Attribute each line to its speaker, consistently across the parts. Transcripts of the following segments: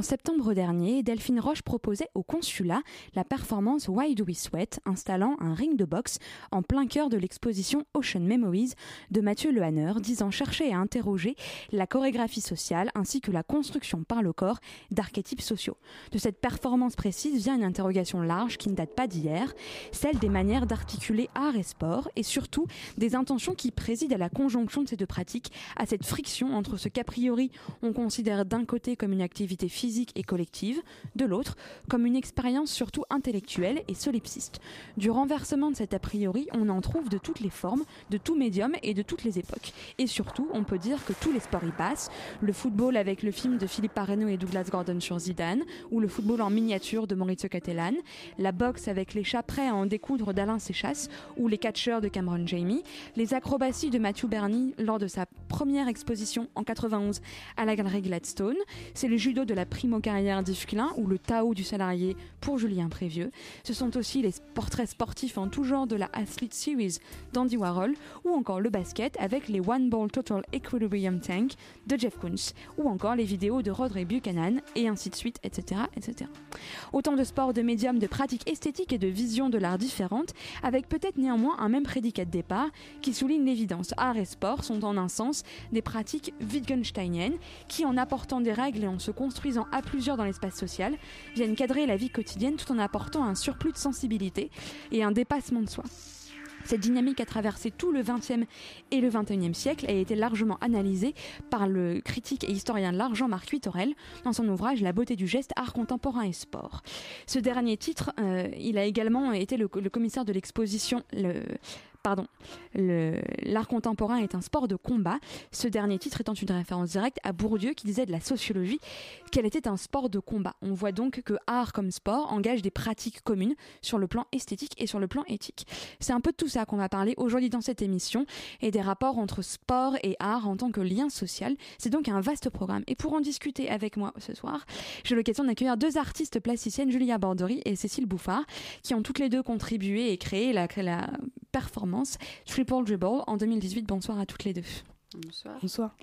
Speaker 1: En septembre dernier, Delphine Roche proposait au consulat la performance Why Do We Sweat, installant un ring de boxe en plein cœur de l'exposition Ocean Memories de Mathieu Lehanner, disant chercher à interroger la chorégraphie sociale ainsi que la construction par le corps d'archétypes sociaux. De cette performance précise vient une interrogation large qui ne date pas d'hier, celle des manières d'articuler art et sport et surtout des intentions qui président à la conjonction de ces deux pratiques, à cette friction entre ce qu'a priori on considère d'un côté comme une activité physique et collective, de l'autre comme une expérience surtout intellectuelle et solipsiste. Du renversement de cet a priori, on en trouve de toutes les formes, de tout médium et de toutes les époques. Et surtout, on peut dire que tous les sports y passent. Le football avec le film de Philippe Parreno et Douglas Gordon sur Zidane, ou le football en miniature de Maurizio Cattelan, la boxe avec les chats prêts à en découdre d'Alain Séchasse, ou les catcheurs de Cameron Jamie, les acrobaties de Matthew Bernie lors de sa première exposition en 91 à la galerie Gladstone, c'est le judo de la primo carrière d'Yves ou le Tao du salarié pour Julien Prévieux. Ce sont aussi les portraits sportifs en tout genre de la Athlete Series d'Andy Warhol ou encore le basket avec les One Ball Total Equilibrium Tank de Jeff Koons ou encore les vidéos de Rodney Buchanan et ainsi de suite, etc., etc. Autant de sports, de médiums, de pratiques esthétiques et de visions de l'art différentes avec peut-être néanmoins un même prédicat de départ qui souligne l'évidence. Art et sport sont en un sens des pratiques Wittgensteiniennes qui en apportant des règles et en se construisant à plusieurs dans l'espace social, viennent cadrer la vie quotidienne tout en apportant un surplus de sensibilité et un dépassement de soi. Cette dynamique a traversé tout le XXe et le XXIe siècle et a été largement analysée par le critique et historien de l'art Jean-Marc Huitorel dans son ouvrage La beauté du geste, art contemporain et sport. Ce dernier titre, euh, il a également été le, le commissaire de l'exposition pardon, l'art contemporain est un sport de combat. Ce dernier titre étant une référence directe à Bourdieu qui disait de la sociologie qu'elle était un sport de combat. On voit donc que art comme sport engage des pratiques communes sur le plan esthétique et sur le plan éthique. C'est un peu de tout ça qu'on va parler aujourd'hui dans cette émission et des rapports entre sport et art en tant que lien social. C'est donc un vaste programme. Et pour en discuter avec moi ce soir, j'ai l'occasion d'accueillir deux artistes plasticiennes, Julia Bordery et Cécile Bouffard, qui ont toutes les deux contribué et créé la, la performance Triple Dribble en 2018. Bonsoir à toutes les deux.
Speaker 2: Bonsoir.
Speaker 1: Bonsoir.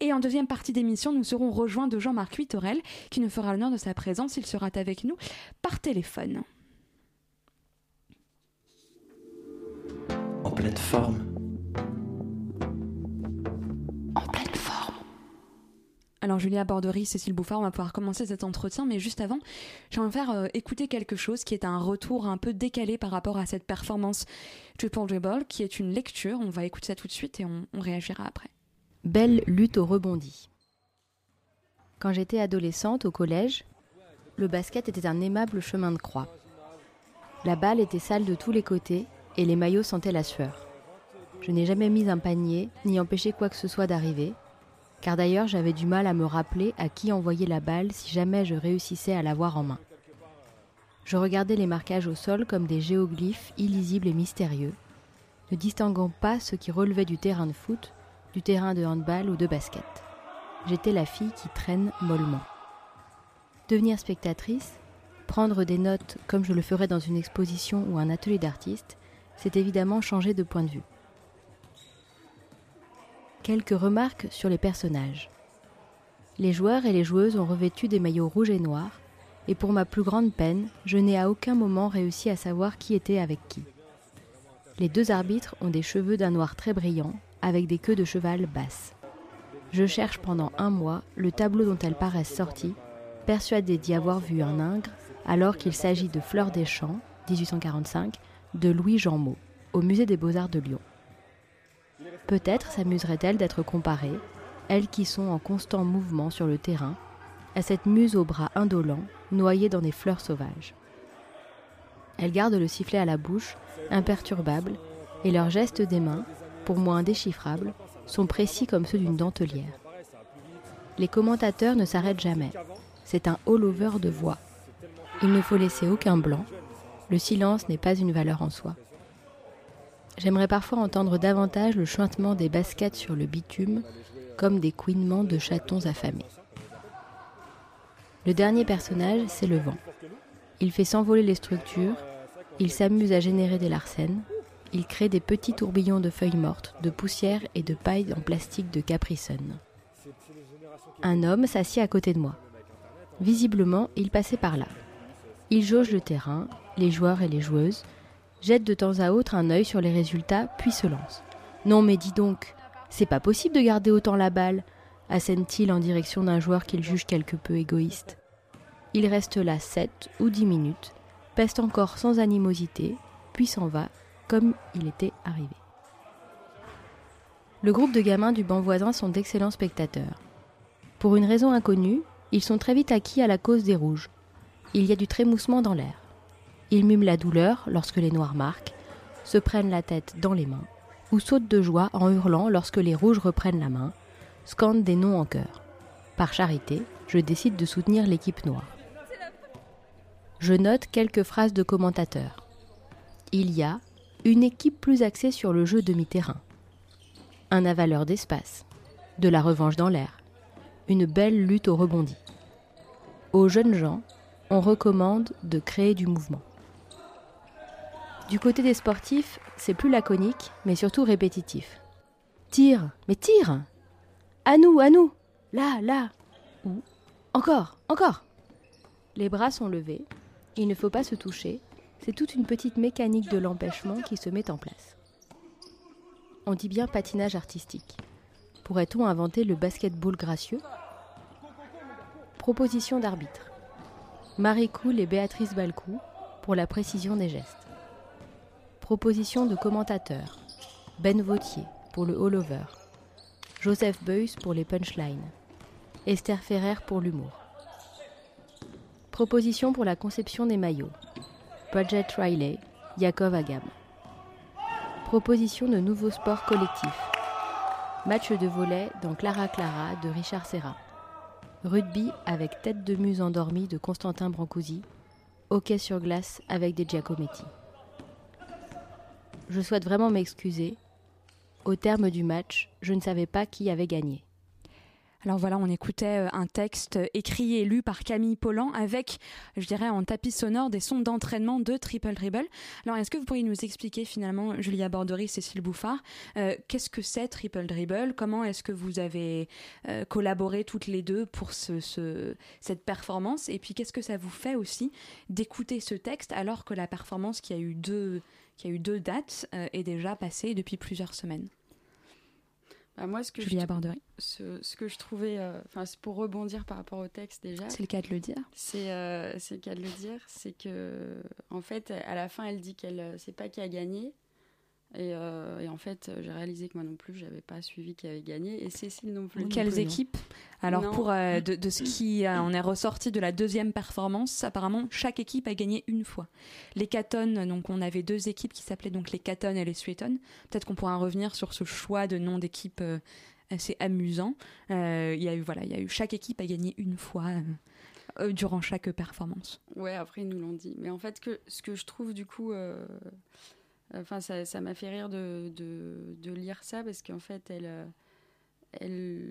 Speaker 1: Et en deuxième partie d'émission, nous serons rejoints de Jean-Marc Huitorel, qui nous fera l'honneur de sa présence. Il sera avec nous par téléphone.
Speaker 3: En pleine forme.
Speaker 1: Alors Julia Bordery, Cécile Bouffard, on va pouvoir commencer cet entretien, mais juste avant, j'aimerais faire euh, écouter quelque chose qui est un retour un peu décalé par rapport à cette performance Triple Dribble, qui est une lecture. On va écouter ça tout de suite et on réagira après.
Speaker 4: Belle lutte au rebondi. Quand j'étais adolescente au collège, le basket était un aimable chemin de croix. La balle était sale de tous les côtés et les maillots sentaient la sueur. Je n'ai jamais mis un panier ni empêché quoi que ce soit d'arriver, car d'ailleurs j'avais du mal à me rappeler à qui envoyer la balle si jamais je réussissais à l'avoir en main. Je regardais les marquages au sol comme des géoglyphes illisibles et mystérieux, ne distinguant pas ce qui relevait du terrain de foot, du terrain de handball ou de basket. J'étais la fille qui traîne mollement. Devenir spectatrice, prendre des notes comme je le ferais dans une exposition ou un atelier d'artiste, c'est évidemment changer de point de vue. Quelques remarques sur les personnages. Les joueurs et les joueuses ont revêtu des maillots rouges et noirs, et pour ma plus grande peine, je n'ai à aucun moment réussi à savoir qui était avec qui. Les deux arbitres ont des cheveux d'un noir très brillant, avec des queues de cheval basses. Je cherche pendant un mois le tableau dont elles paraissent sorties, persuadée d'y avoir vu un ingre, alors qu'il s'agit de Fleur des Champs, 1845, de Louis Jean Mot, au musée des Beaux-Arts de Lyon. Peut-être s'amuserait-elle d'être comparée, elles qui sont en constant mouvement sur le terrain, à cette muse aux bras indolents, noyée dans des fleurs sauvages. Elle garde le sifflet à la bouche, imperturbable, Et leurs gestes des mains, pour moi indéchiffrables, sont précis comme ceux d'une dentelière. Les commentateurs ne s'arrêtent jamais. C'est un all-over de voix. Il ne faut laisser aucun blanc. Le silence n'est pas une valeur en soi. J'aimerais parfois entendre davantage le chuintement des baskets sur le bitume, comme des couinements de chatons affamés. Le dernier personnage, c'est le vent. Il fait s'envoler les structures, il s'amuse à générer des larcènes, il crée des petits tourbillons de feuilles mortes, de poussière et de paille en plastique de Capri Un homme s'assied à côté de moi. Visiblement, il passait par là. Il jauge le terrain, les joueurs et les joueuses, jette de temps à autre un œil sur les résultats, puis se lance. Non mais dis donc, c'est pas possible de garder autant la balle, assène-t-il en direction d'un joueur qu'il juge quelque peu égoïste. Il reste là sept ou dix minutes, peste encore sans animosité, puis s'en va comme il était arrivé. Le groupe de gamins du banc voisin sont d'excellents spectateurs. Pour une raison inconnue, ils sont très vite acquis à la cause des rouges. Il y a du trémoussement dans l'air. Ils mument la douleur lorsque les noirs marquent, se prennent la tête dans les mains, ou sautent de joie en hurlant lorsque les rouges reprennent la main, scandent des noms en chœur. Par charité, je décide de soutenir l'équipe noire. Je note quelques phrases de commentateurs. Il y a une équipe plus axée sur le jeu demi-terrain, un avaleur d'espace, de la revanche dans l'air, une belle lutte au rebondi. Aux jeunes gens, on recommande de créer du mouvement. Du côté des sportifs, c'est plus laconique, mais surtout répétitif. Tire, mais tire À nous, à nous Là, là Ou Encore, encore Les bras sont levés, il ne faut pas se toucher, c'est toute une petite mécanique de l'empêchement qui se met en place. On dit bien patinage artistique. Pourrait-on inventer le basketball gracieux? Proposition d'arbitre. Marie Cool et Béatrice Balcou pour la précision des gestes. Proposition de commentateurs. Ben Vautier pour le all-over. Joseph Beuys pour les punchlines. Esther Ferrer pour l'humour. Proposition pour la conception des maillots. Project Riley, Yakov Agam. Proposition de nouveaux sports collectifs. Match de volet dans Clara Clara de Richard Serra. Rugby avec tête de muse endormie de Constantin Brancusi. Hockey sur glace avec des Giacometti je souhaite vraiment m'excuser. Au terme du match, je ne savais pas qui avait gagné.
Speaker 1: Alors voilà, on écoutait euh, un texte écrit et lu par Camille Pollan avec, je dirais, en tapis sonore des sons d'entraînement de Triple Dribble. Alors est-ce que vous pourriez nous expliquer finalement, Julia Bordery, Cécile Bouffard, euh, qu'est-ce que c'est Triple Dribble? Comment est-ce que vous avez euh, collaboré toutes les deux pour ce, cette performance? Et puis qu'est-ce que ça vous fait aussi d'écouter ce texte alors que la performance qui a eu deux qui a eu deux dates, euh, est déjà passé depuis plusieurs semaines.
Speaker 2: Bah moi, ce que
Speaker 1: Julia
Speaker 2: je, ce, ce, que je trouvais, euh, enfin, c'est pour rebondir par rapport au texte déjà.
Speaker 1: C'est le cas de le dire.
Speaker 2: C'est euh, le cas de le dire, c'est que en fait, à la fin, elle dit qu'elle sait pas qui a gagné, euh, et, en fait, j'ai réalisé que moi non plus, j'avais pas suivi qui avait gagné, et Cécile non plus.
Speaker 1: Quelles équipes Alors, pour euh, de, ce qui on est ressorti de la deuxième performance, apparemment, chaque équipe a gagné une fois. Les Catton, donc on avait deux équipes qui s'appelaient donc les Catton et les Sweeton. Peut-être qu'on pourra revenir sur ce choix de nom d'équipe euh, assez amusant. Il y a eu voilà, il y a eu chaque équipe a gagné une fois. durant chaque performance.
Speaker 2: Ouais, après ils nous l'ont dit. Mais en fait, que, ce que je trouve du coup Enfin, ça m'a fait rire de, lire ça parce qu'en fait, euh,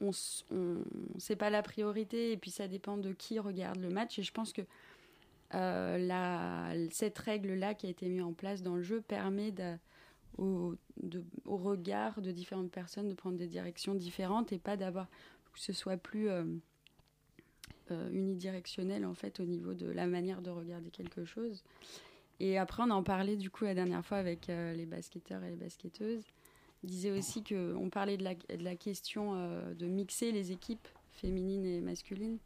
Speaker 2: on, on c'est pas la priorité et puis ça dépend de qui regarde le match. Et je pense que euh, cette règle-là qui a été mise en place dans le jeu permet de, au, de, regard de différentes personnes de prendre des directions différentes et pas d'avoir que ce soit plus euh, unidirectionnel en fait au niveau de la manière de regarder quelque chose. Et après, on en parlait du coup la dernière fois avec euh, les basketteurs et les basketteuses. Il disait aussi qu'on parlait de la, question euh, de mixer les équipes féminines et masculines.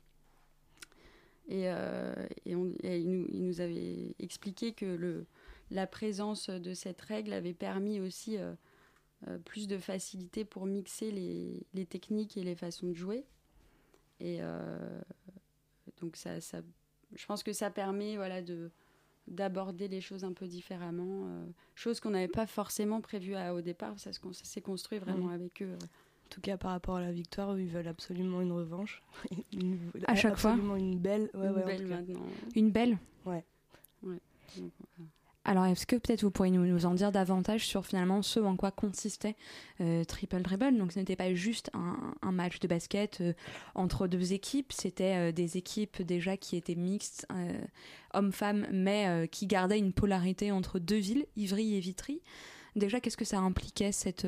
Speaker 2: Et, euh, et, on, il, nous, avait expliqué que la présence de cette règle avait permis aussi plus de facilité pour mixer les, techniques et les façons de jouer. Et donc, ça, je pense que ça permet voilà, de d'aborder les choses un peu différemment, chose qu'on n'avait pas forcément prévue au départ, ça, ça s'est construit vraiment avec eux.
Speaker 5: En tout cas, par rapport à la victoire, ils veulent absolument une revanche. Une-
Speaker 1: À chaque fois
Speaker 5: Absolument une belle. Ouais,
Speaker 2: Une
Speaker 5: ouais, en
Speaker 2: belle
Speaker 5: tout cas.
Speaker 2: maintenant.
Speaker 1: Une belle
Speaker 2: Donc, voilà.
Speaker 1: Alors, est-ce que peut-être vous pourriez nous, nous en dire davantage sur finalement ce en quoi consistait euh, Triple Dribble? Donc, ce n'était pas juste un, match de basket euh, entre deux équipes, c'était euh, des équipes déjà qui étaient mixtes, hommes-femmes, mais qui gardaient une polarité entre deux villes, Ivry et Vitry. Déjà, qu'est-ce que ça impliquait cette,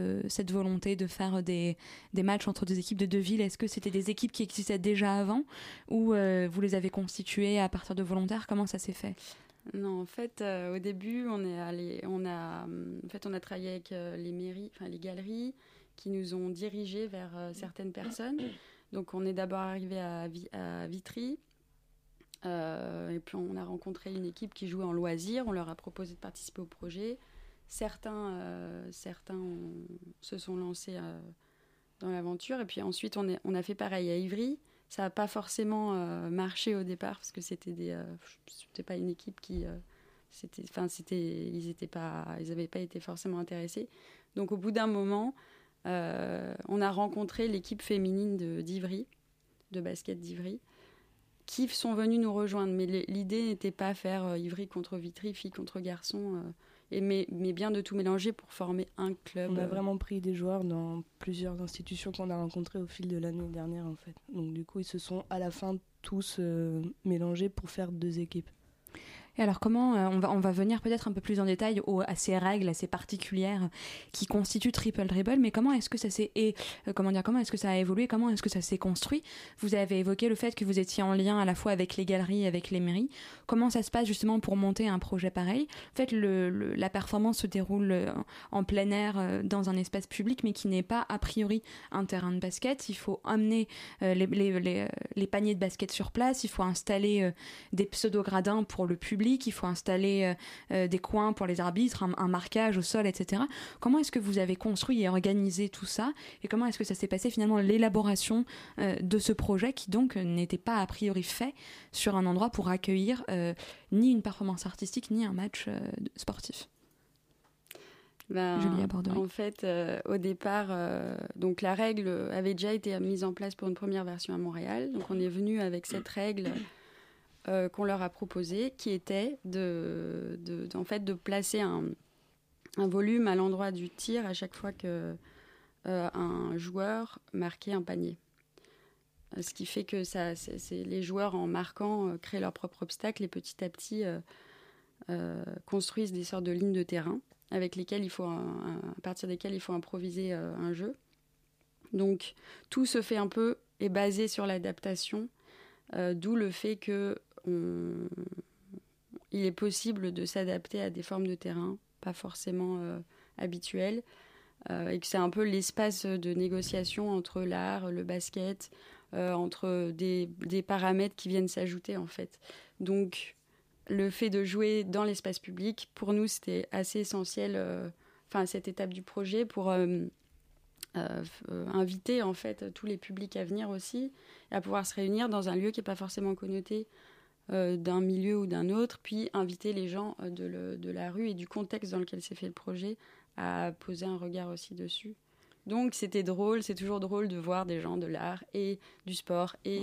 Speaker 1: volonté de faire des, des matchs entre deux équipes de deux villes? Est-ce que c'était des équipes qui existaient déjà avant ou vous les avez constituées à partir de volontaires? Comment ça s'est fait?
Speaker 2: Non, en fait, euh, au début, on est allé, on a, hum, en fait, on a travaillé avec euh, les mairies, enfin les galeries, qui nous ont dirigés vers euh, certaines personnes. Donc, on est d'abord arrivé à, Vi- à Vitry, et puis on a rencontré une équipe qui jouait en loisir. On leur a proposé de participer au projet. Certains, certains se sont lancés dans l'aventure, et puis ensuite, on a fait pareil à Ivry. Ça n'a pas forcément euh, marché au départ parce que c'était des, euh, c'était pas une équipe qui, euh, c'était, enfin c'était, ils étaient pas, ils n'avaient pas été forcément intéressés. Donc au bout d'un moment, on a rencontré l'équipe féminine de d'Ivry, de basket d'Ivry, qui sont venus nous rejoindre. Mais l'idée n'était pas faire euh, Ivry contre Vitry, filles contre garçons, mais, bien de tout mélanger pour former un club.
Speaker 5: On a vraiment pris des joueurs dans plusieurs institutions qu'on a rencontrées au fil de l'année dernière, en fait. Donc, du coup, ils se sont à la fin tous euh, mélangés pour faire deux équipes.
Speaker 1: Et alors comment euh, on va on va venir peut-être un peu plus en détail au- à ces règles assez particulières qui constituent Triple Dribble, mais comment est-ce que ça s'est et euh, comment dire comment est-ce que ça a évolué, comment est-ce que ça s'est construit? Vous avez évoqué le fait que vous étiez en lien à la fois avec les galeries, avec les mairies. Comment ça se passe justement pour monter un projet pareil? En fait, la performance se déroule euh, en plein air euh, dans un espace public, mais qui n'est pas a priori un terrain de basket. Il faut amener euh, les, les- euh, paniers de basket sur place, il faut installer euh, des pseudo-gradins pour le public, il faut installer euh, euh, des coins pour les arbitres, un, un marquage au sol, etc. Comment est-ce que vous avez construit et organisé tout ça? Et comment est-ce que ça s'est passé finalement l'élaboration euh, de ce projet qui donc n'était pas a priori fait sur un endroit pour accueillir ni une performance artistique ni un match sportif?
Speaker 2: Ben. En fait, euh, au départ, euh, donc la règle avait déjà été mise en place pour une première version à Montréal. Donc on est venu avec cette règle euh, qu'on leur a proposée, qui était de, placer un, volume à l'endroit du tir à chaque fois que euh, un joueur marquait un panier. Euh, Ce qui fait que les joueurs, en marquant, créent leur propre obstacle et petit à petit construisent des sortes de lignes de terrain avec lesquels il faut à partir desquels il faut improviser un jeu. Donc tout se fait un peu est basé sur l'adaptation, d'où le fait que il est possible de s'adapter à des formes de terrain pas forcément euh, habituelles euh, et que c'est un peu l'espace de négociation entre l'art, le basket, euh, entre des, paramètres qui viennent s'ajouter en fait. Donc le fait de jouer dans l'espace public, pour nous, c'était assez essentiel, enfin, à cette étape du projet, pour inviter, en fait, tous les publics à venir aussi, à pouvoir se réunir dans un lieu qui n'est pas forcément connoté d'un milieu ou d'un autre, puis inviter les gens euh, de, le- de la rue et du contexte dans lequel s'est fait le projet à poser un regard aussi dessus. Donc, c'était drôle, c'est toujours drôle de voir des gens de l'art et du sport et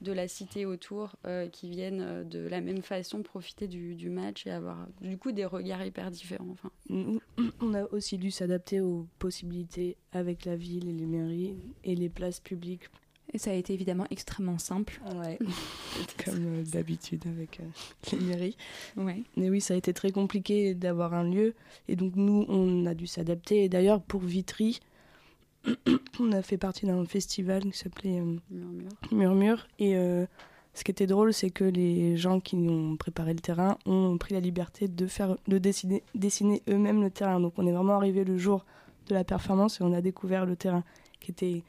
Speaker 2: de la cité autour euh, qui viennent euh, de la même façon profiter du, du match et avoir du coup des regards hyper différents. Enfin,
Speaker 5: On a aussi dû s'adapter aux possibilités avec la ville et les mairies et les places publiques.
Speaker 1: Et ça a été évidemment extrêmement simple.
Speaker 5: Ouais. Comme euh, d'habitude avec euh, les mairies.
Speaker 1: Ouais.
Speaker 5: Mais oui, ça a été très compliqué d'avoir un lieu. Et donc, nous, on a dû s'adapter. Et d'ailleurs, pour Vitry, on a fait partie d'un festival qui s'appelait euh,
Speaker 2: murmure.
Speaker 5: Murmure. Et euh, ce qui était drôle, c'est que les gens qui ont préparé le terrain ont pris la liberté de, faire, de dessiner, dessiner eux-mêmes le terrain. Donc, on est vraiment arrivé le jour de la performance et on a découvert le terrain qui était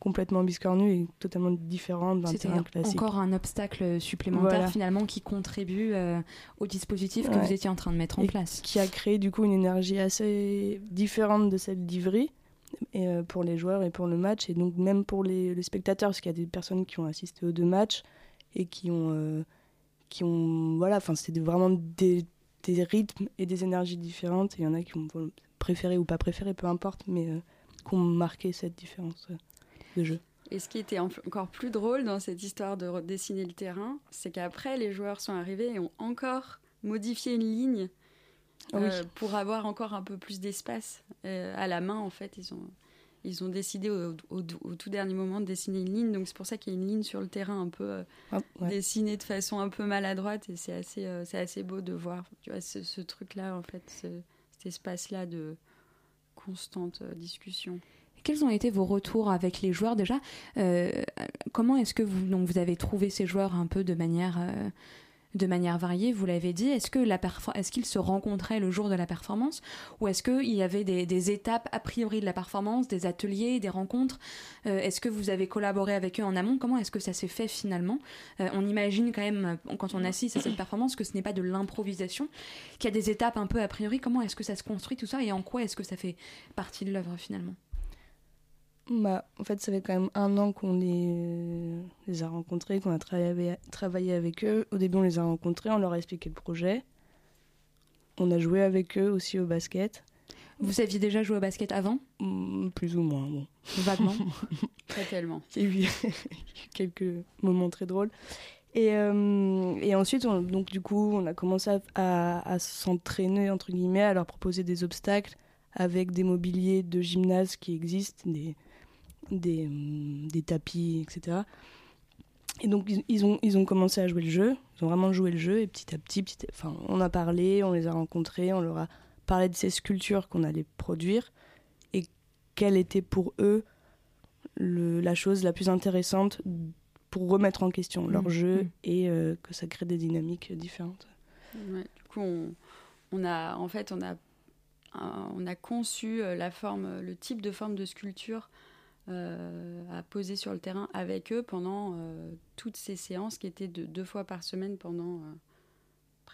Speaker 5: complètement biscornu et totalement différent d'un terrain classique.
Speaker 1: encore un obstacle supplémentaire
Speaker 5: Voilà.
Speaker 1: finalement qui contribue euh, au dispositif que vous étiez en train de mettre en
Speaker 5: Et
Speaker 1: place.
Speaker 5: qui a créé du coup une énergie assez différente de celle d'Ivry et, euh, pour les joueurs et pour le match et donc même pour les, les spectateurs parce qu'il y a des personnes qui ont assisté aux deux matchs et qui ont euh, qui ont voilà, enfin c'était vraiment des, des, rythmes et des énergies différentes. Il y en a qui ont préféré ou pas préféré, peu importe, mais euh, qui ont marqué cette différence jeu.
Speaker 2: Et ce qui était encore plus drôle dans cette histoire de dessiner le terrain, c'est qu'après, les joueurs sont arrivés et ont encore modifié une ligne euh, pour avoir encore un peu plus d'espace euh, à la main. En fait, ils ont, ils ont décidé au, tout dernier moment de dessiner une ligne. Donc c'est pour ça qu'il y a une ligne sur le terrain un peu euh, ah, dessinée de façon un peu maladroite. Et c'est assez, c'est assez beau de voir tu vois, ce, truc-là, en fait, cet espace-là de constante discussion.
Speaker 1: Quels ont été vos retours avec les joueurs déjà euh, Comment est-ce que vous, donc, vous avez trouvé ces joueurs un peu de manière, euh, de manière variée Vous l'avez dit. Est-ce est-ce qu'ils se rencontraient le jour de la performance ou est-ce qu'il y avait des, étapes a priori de la performance, des ateliers, des rencontres euh, Est-ce que vous avez collaboré avec eux en amont Comment est-ce que ça s'est fait finalement On imagine quand même quand on assiste à cette performance que ce n'est pas de l'improvisation, qu'il y a des étapes un peu a priori. Comment est-ce que ça se construit tout ça et en quoi est-ce que ça fait partie de l'œuvre finalement?
Speaker 5: Bah, en fait, ça fait quand même un an qu'on les, les, a rencontrés, qu'on a travaillé, travaillé avec eux. Au début, on les a rencontrés, on leur a expliqué le projet. On a joué avec eux aussi au basket.
Speaker 1: Vous saviez déjà jouer au basket avant?
Speaker 5: Mm, Plus ou moins, bon.
Speaker 1: Vaguement?
Speaker 2: Pas tellement.
Speaker 5: Il y a eu quelques moments très drôles. Et, euh, et ensuite, donc, du coup, on a commencé à, à s'entraîner, entre guillemets, à leur proposer des obstacles avec des mobiliers de gymnase qui existent, des, des, hum, des tapis, etc. Et donc ils ont, ils ont commencé à jouer le jeu, ils ont vraiment joué le jeu, et petit à petit, petit enfin, on a parlé, on les a rencontrés, on leur a parlé de ces sculptures qu'on allait produire, et quelle était pour eux le, la chose la plus intéressante pour remettre en question leur mmh. jeu mmh. et euh, que ça crée des dynamiques différentes.
Speaker 2: du coup, on, on, a, en fait, on a, on a conçu euh, la forme, le type de forme de sculpture à poser sur le terrain avec eux pendant euh, toutes ces séances qui étaient de deux fois par semaine pendant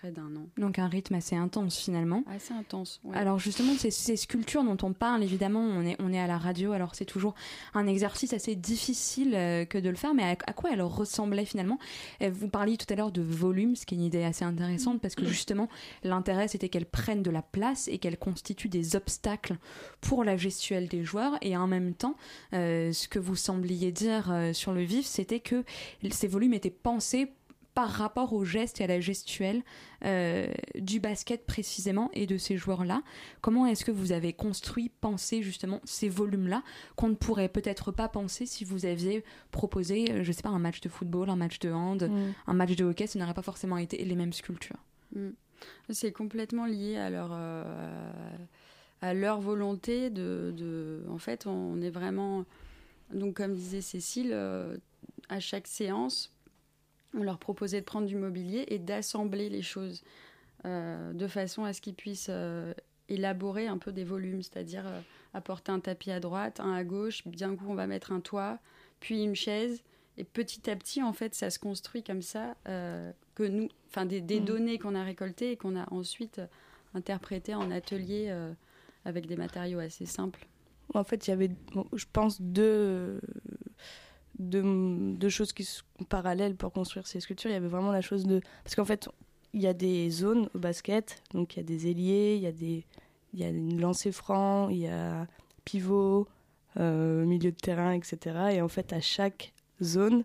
Speaker 2: euh, d'un an.
Speaker 1: Donc un rythme assez intense finalement.
Speaker 2: Assez intense.
Speaker 1: Alors justement, ces, ces, sculptures dont on parle, évidemment, on est, on est à la radio, alors c'est toujours un exercice assez difficile euh, que de le faire, mais à, quoi elles ressemblaient finalement? Euh, Vous parliez tout à l'heure de volume, ce qui est une idée assez intéressante, parce que justement, l'intérêt c'était qu'elles prennent de la place et qu'elles constituent des obstacles pour la gestuelle des joueurs, et en même temps, euh, ce que vous sembliez dire sur le vif, c'était que ces volumes étaient pensés par rapport au geste et à la gestuelle euh, du basket précisément et de ces joueurs-là. Comment est-ce que vous avez construit, pensé justement ces volumes-là qu'on ne pourrait peut-être pas penser si vous aviez proposé, euh, je sais pas, un match de football, un match de hand, mm. un match de hockey, ce n'aurait pas forcément été les mêmes sculptures.
Speaker 2: Mm. C'est complètement lié à leur, euh, à leur volonté de, de, En fait, on est vraiment... Donc, comme disait Cécile, à chaque séance, on leur proposait de prendre du mobilier et d'assembler les choses euh, de façon à ce qu'ils puissent euh, élaborer un peu des volumes, c'est-à-dire euh, apporter un tapis à droite, un à gauche, bien coup on va mettre un toit, puis une chaise, et petit à petit en fait ça se construit comme ça que nous, enfin des, mm. données qu'on a récoltées et qu'on a ensuite interprétées en atelier avec des matériaux assez simples.
Speaker 5: En fait, il y avait, je pense, deux deux, choses qui sont parallèles pour construire ces sculptures. Il y avait vraiment la chose de... Parce qu'en fait, il y a des zones au basket, donc il y a des ailiers, il y a, des, il y a une lancée franc, il y a pivot, euh, milieu de terrain, etc. Et en fait, à chaque zone,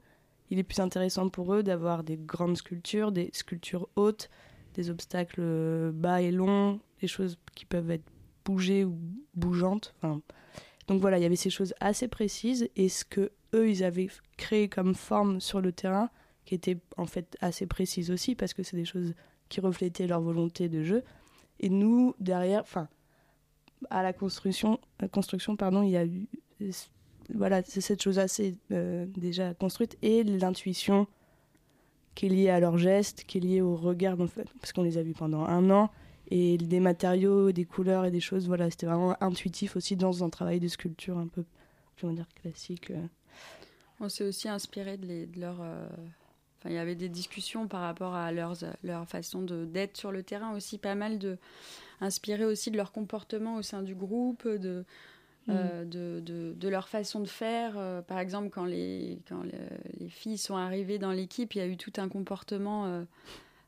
Speaker 5: il est plus intéressant pour eux d'avoir des grandes sculptures, des sculptures hautes, des obstacles bas et longs, des choses qui peuvent être bougées ou bougeantes. Donc voilà, il y avait ces choses assez précises et ce que eux ils avaient créé comme forme sur le terrain qui était en fait assez précise aussi parce que c'est des choses qui reflétaient leur volonté de jeu. Et nous derrière, enfin à la construction, la construction pardon, il y a eu voilà, c'est cette chose assez euh, déjà construite et l'intuition qui est liée à leurs gestes, qui est liée au regard en fait, parce qu'on les a vus pendant un an et des matériaux, des couleurs et des choses. Voilà, c'était vraiment intuitif aussi dans un travail de sculpture un peu, je dire, classique. Euh.
Speaker 2: On s'est aussi inspiré de, les, de leur. Euh, enfin, il y avait des discussions par rapport à leurs, leur façon d'être sur le terrain aussi, pas mal de. inspiré aussi de leur comportement au sein du groupe, de. Euh, mm. de, de, de, leur façon de faire. par exemple, quand, les, quand les filles sont arrivées dans l'équipe, il y a eu tout un comportement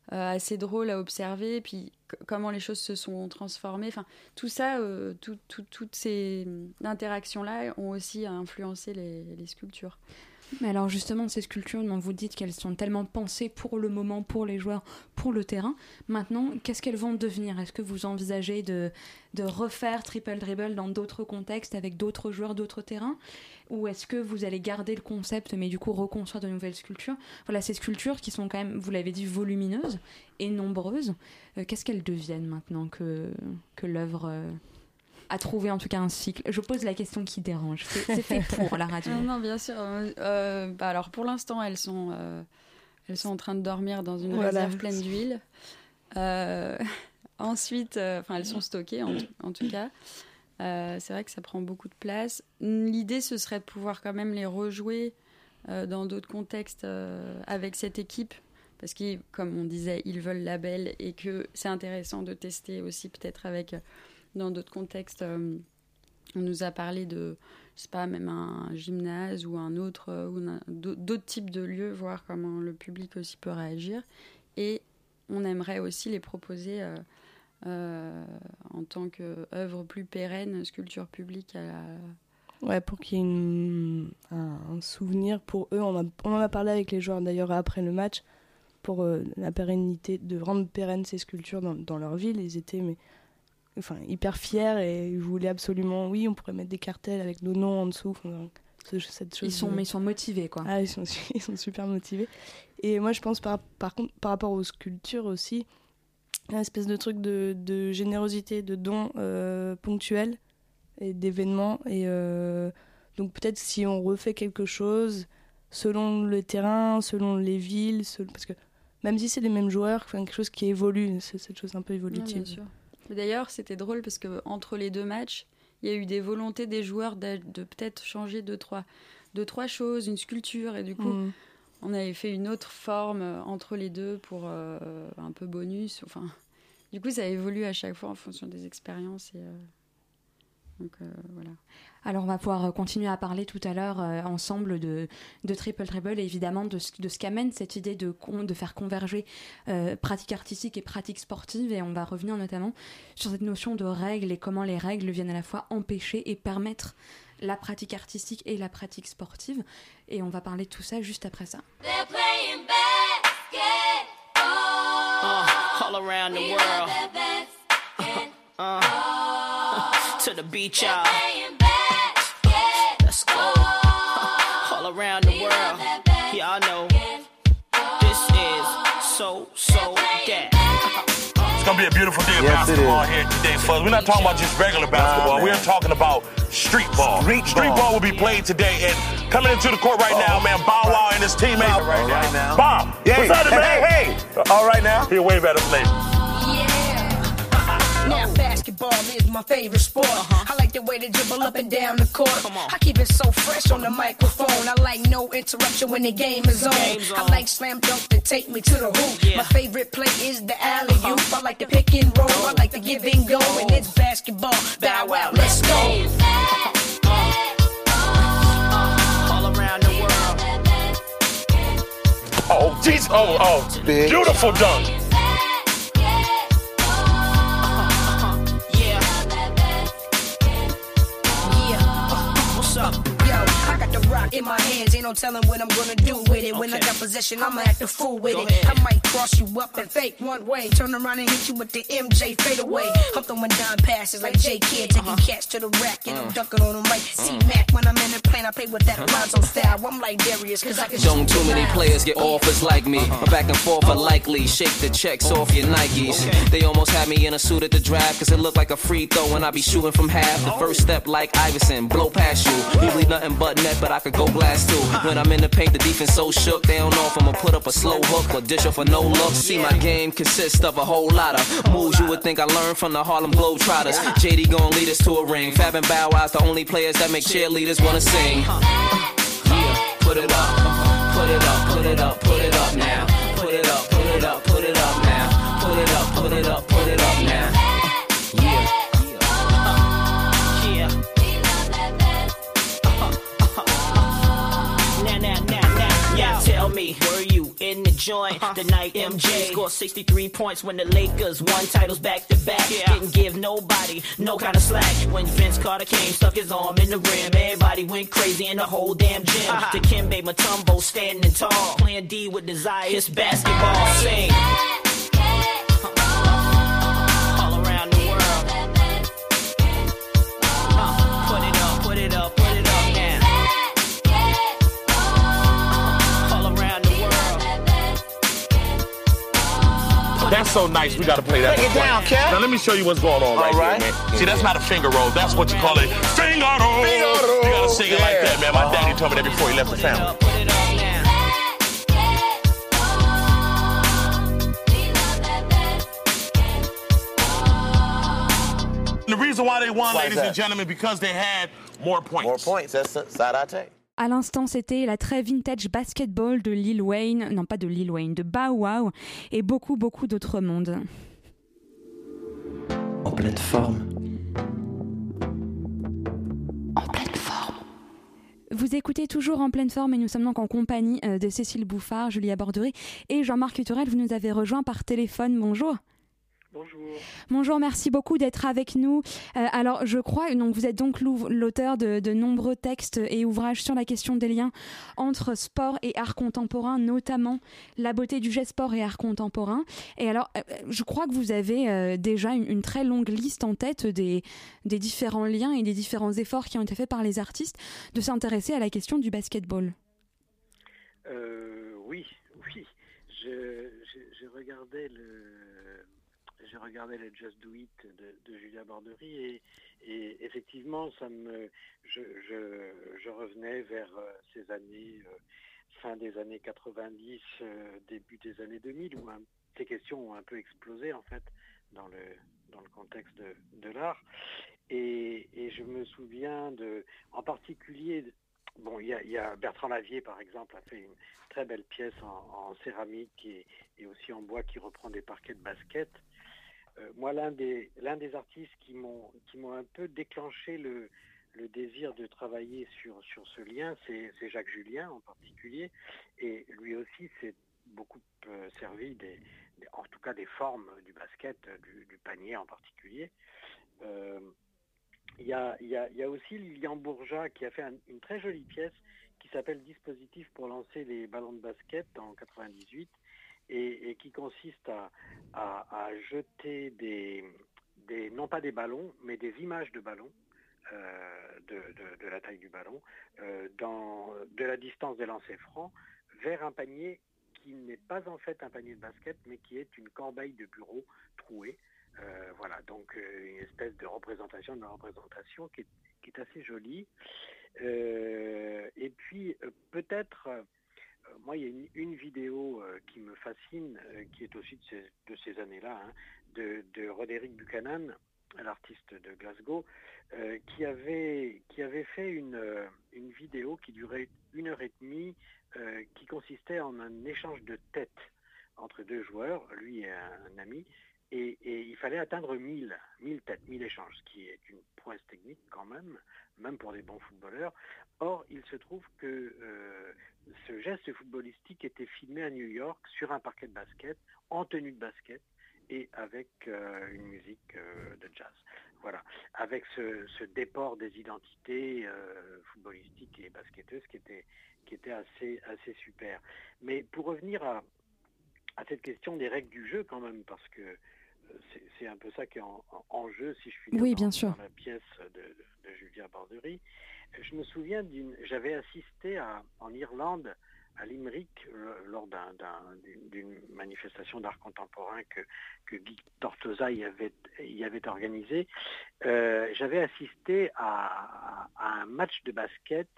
Speaker 2: assez drôle à observer, puis comment les choses se sont transformées. Enfin, tout ça, toutes ces interactions-là ont aussi influencé les sculptures.
Speaker 1: Mais alors justement, ces sculptures dont vous dites qu'elles sont tellement pensées pour le moment, pour les joueurs, pour le terrain, maintenant, qu'est-ce qu'elles vont devenir? Est-ce que vous envisagez de, de refaire Triple Dribble dans d'autres contextes, avec d'autres joueurs, d'autres terrains? Ou est-ce que vous allez garder le concept, mais du coup reconstruire de nouvelles sculptures? Voilà, ces sculptures qui sont quand même, vous l'avez dit, volumineuses et nombreuses, euh, qu'est-ce qu'elles deviennent maintenant que, que l'œuvre... Euh, à trouver en tout cas un cycle Je pose la question qui dérange. C'est fait pour la radio.
Speaker 2: Non, bien sûr. Euh, euh, bah alors pour l'instant, elles sont, euh, elles sont en train de dormir dans une réserve pleine d'huile. ensuite, enfin, elles sont stockées en, en tout cas. c'est vrai que ça prend beaucoup de place. L'idée, ce serait de pouvoir quand même les rejouer dans d'autres contextes avec cette équipe parce que, comme on disait, ils veulent la belle et que c'est intéressant de tester aussi peut-être avec dans d'autres contextes, euh, on nous a parlé de, je sais pas, même un gymnase ou un autre, euh, d'autres types de lieux, voir comment le public aussi peut réagir. Et on aimerait aussi les proposer euh, en tant qu'œuvre plus pérenne, sculpture publique à la,
Speaker 5: Ouais, pour qu'il y ait un, souvenir pour eux. On, en a parlé avec les joueurs d'ailleurs après le match pour la pérennité, de rendre pérennes ces sculptures dans, dans, leur ville. Ils étaient mais enfin, hyper fiers et ils voulaient absolument, oui, on pourrait mettre des cartels avec nos noms en dessous.
Speaker 1: cette chose, ils, sont, mais ils sont motivés, quoi.
Speaker 5: Ah, ils sont, ils sont super motivés. Et moi, je pense, par, par contre, par rapport aux sculptures aussi, une espèce de truc de, de générosité, de dons euh, ponctuels et d'événements. Et euh, donc, peut-être si on refait quelque chose selon le terrain, selon les villes, parce que même si c'est les mêmes joueurs, quelque chose qui évolue, c'est cette chose un peu évolutive.
Speaker 2: bien sûr. D'ailleurs, c'était drôle parce que entre les deux matchs, il y a eu des volontés des joueurs de, peut-être changer deux trois, deux, trois choses, une sculpture, et du coup, mm. on avait fait une autre forme euh, entre les deux pour euh, un peu bonus. Enfin, du coup, ça évolue à chaque fois en fonction des expériences. Et, euh, donc voilà.
Speaker 1: Alors on va pouvoir euh, continuer à parler tout à l'heure euh, ensemble de, Triple Treble et évidemment de, ce qu'amène cette idée de, de faire converger euh, pratique artistique et pratique sportive et on va revenir notamment sur cette notion de règles et comment les règles viennent à la fois empêcher et permettre la pratique artistique et la pratique sportive et on va parler de tout ça juste après ça. around the world. The beach, y'all know this is so, so that. It's gonna be a beautiful day of yes, basketball here today, Fuzz. We're not talking about just regular basketball. Nah, We're talking about street ball. Street, street ball. ball. will be played today, and coming into the court right now, man, Bow Wow and his teammates. right, right now. Bob, yeah, what's up, hey, man? Hey, hey, all right now. Here, wave at us, ladies. Now basketball is my favorite sport. Uh-huh. I like the way they dribble up and down the court. I keep it so fresh on the microphone. I like no interruption when the game is on. I like slam dunk to take me to the hoop. Yeah. My favorite play is the alley oop. Uh-huh. I like the pick and roll. I like the give and go. And it's basketball. Bow wow, let's go. All around the world. Oh, jeez. Oh, oh. Beautiful dunk. No telling what I'm gonna do with it. When okay. I got possession, I'ma act a fool with Go it. Ahead. I might cross you up and fake one way. Turn around and hit you with the MJ fadeaway. I'm throwing down passes like J Kid, taking uh-huh. cats to the rack and uh-huh. I'm dunking on them like C Mac. When I'm in the plane, I play with that uh-huh. Lonzo style. I'm like Darius, cause I can Don't too many players get offers like me. Uh-huh. Back and forth are likely. Shake the checks off your Nikes. Okay. They almost had me in a suit at the draft, cause it looked like a free throw when I be shooting from half. The first step like Iverson, blow past you. Usually nothing but net, but I could go blast too. When I'm in the paint, the defense so shook, they don't know if I'ma put up a slow hook or dish off for no look. See, my game consists of a whole lot of moves you would think I learned from the Harlem Globetrotters. JD gon' lead us to a ring. Fab and Bow Wow's the only players that make cheerleaders wanna sing. Yeah, put it up, put it up, put it up, put it up now. Put it up, put it up, put it up now. Put it up, put it up
Speaker 6: joint. The night MJ scored 63 points when the Lakers won titles back to back. Didn't give nobody no kind of slack. When Vince Carter came, stuck his arm in the rim. Everybody went crazy in the whole damn gym. Uh-huh. To Kimbe Matumbo standing tall, playing D with desire. It's basketball. Sing.
Speaker 7: That's so nice. We got to play that.
Speaker 8: Break it down, Cat.
Speaker 7: Now let me show you what's going on right,
Speaker 8: All right.
Speaker 7: here, man. See, that's not a finger roll. That's what you call it. Finger roll.
Speaker 8: roll.
Speaker 7: You gotta sing it like that, man. My daddy told me that before he left the family.
Speaker 6: up, put it up now.
Speaker 7: The reason why they won,
Speaker 8: Why
Speaker 7: ladies and gentlemen, because they had more points.
Speaker 8: More points. That's the side I take.
Speaker 1: À l'instant, c'était la très vintage basketball de Lil Wayne, non pas de Lil Wayne, de Bow Wow et beaucoup beaucoup d'autres mondes.
Speaker 3: En pleine forme.
Speaker 1: En pleine forme. Vous écoutez toujours en pleine forme et nous sommes donc en compagnie euh, de Cécile Bouffard, Julia Borderie et Jean-Marc Turel. Vous nous avez rejoint par téléphone. Bonjour.
Speaker 9: Bonjour.
Speaker 1: Bonjour, merci beaucoup d'être avec nous. Euh, alors, je crois, donc vous êtes donc l'auteur de, de nombreux textes et ouvrages sur la question des liens entre sport et art contemporain, notamment la beauté du geste sport et art contemporain. Et alors, euh, je crois que vous avez euh, déjà une, une très longue liste en tête des, des différents liens et des différents efforts qui ont été faits par les artistes de s'intéresser à la question du basketball.
Speaker 9: Euh, oui, oui. Je, je, je regardais le, regardais le Just Do It de, Julia Borderie et, effectivement, ça me, je, je, revenais vers euh, ces années, euh, fin des années 90, euh, début des années 2000, où un- ces questions ont un peu explosé en fait dans le, dans le contexte de, de l'art. Et, je me souviens de, en particulier, bon, il y a, Bertrand Lavier par exemple a fait une très belle pièce en, en céramique et, et aussi en bois qui reprend des parquets de basket. Euh, moi, l'un des, l'un des artistes qui m'ont, qui m'ont un peu déclenché le, le désir de travailler sur, ce lien, c'est, Jacques Julien en particulier. Et lui aussi s'est beaucoup euh, servi des, en tout cas des formes du basket, du, panier en particulier. Euh, il y, a, aussi Lilian Bourgeat qui a fait un- une très jolie pièce qui s'appelle Dispositif pour lancer les ballons de basket en 98 et, qui consiste à, à- jeter des, des, non pas des ballons, mais des images de ballons euh, de, de- la taille du ballon, euh, dans, de la distance des lancers francs, vers un panier qui n'est pas en fait un panier de basket, mais qui est une corbeille de bureau trouée. Euh, voilà, donc une espèce de représentation de la représentation qui est, qui est assez jolie. Et puis peut-être, moi il y a une, vidéo euh, qui me fascine, euh, qui est aussi de ces, années-là, hein, de, de Roderick Buchanan, l'artiste de Glasgow, euh, qui, avait, qui avait fait une, euh, une vidéo qui durait une heure et demie, euh, qui consistait en un échange de têtes entre deux joueurs, lui et un ami, et, il fallait atteindre 1000, 1000 têtes, 1000 échanges, ce qui est une prouesse technique quand même, même pour des bons footballeurs. Or, il se trouve que euh, ce geste footballistique était filmé à New York sur un parquet de basket, en tenue de basket et avec euh, une musique euh, de jazz. Voilà, avec ce, déport des identités footballistiques et basketteuses qui était, qui était assez, assez super. Mais pour revenir à, à cette question des règles du jeu quand même, parce que c'est- un peu ça qui est en, en- en jeu, si je puis dire,
Speaker 1: Oui,
Speaker 9: dans,
Speaker 1: sûr.
Speaker 9: dans la pièce de, de- Julia Borderie. Je me souviens d'une, j'avais assisté à, en Irlande à Limerick euh, lors d'un- d'un- d'une manifestation d'art contemporain que, que Guy Tortosa y avait, y avait organisé. Euh, j'avais assisté à, à un match de basket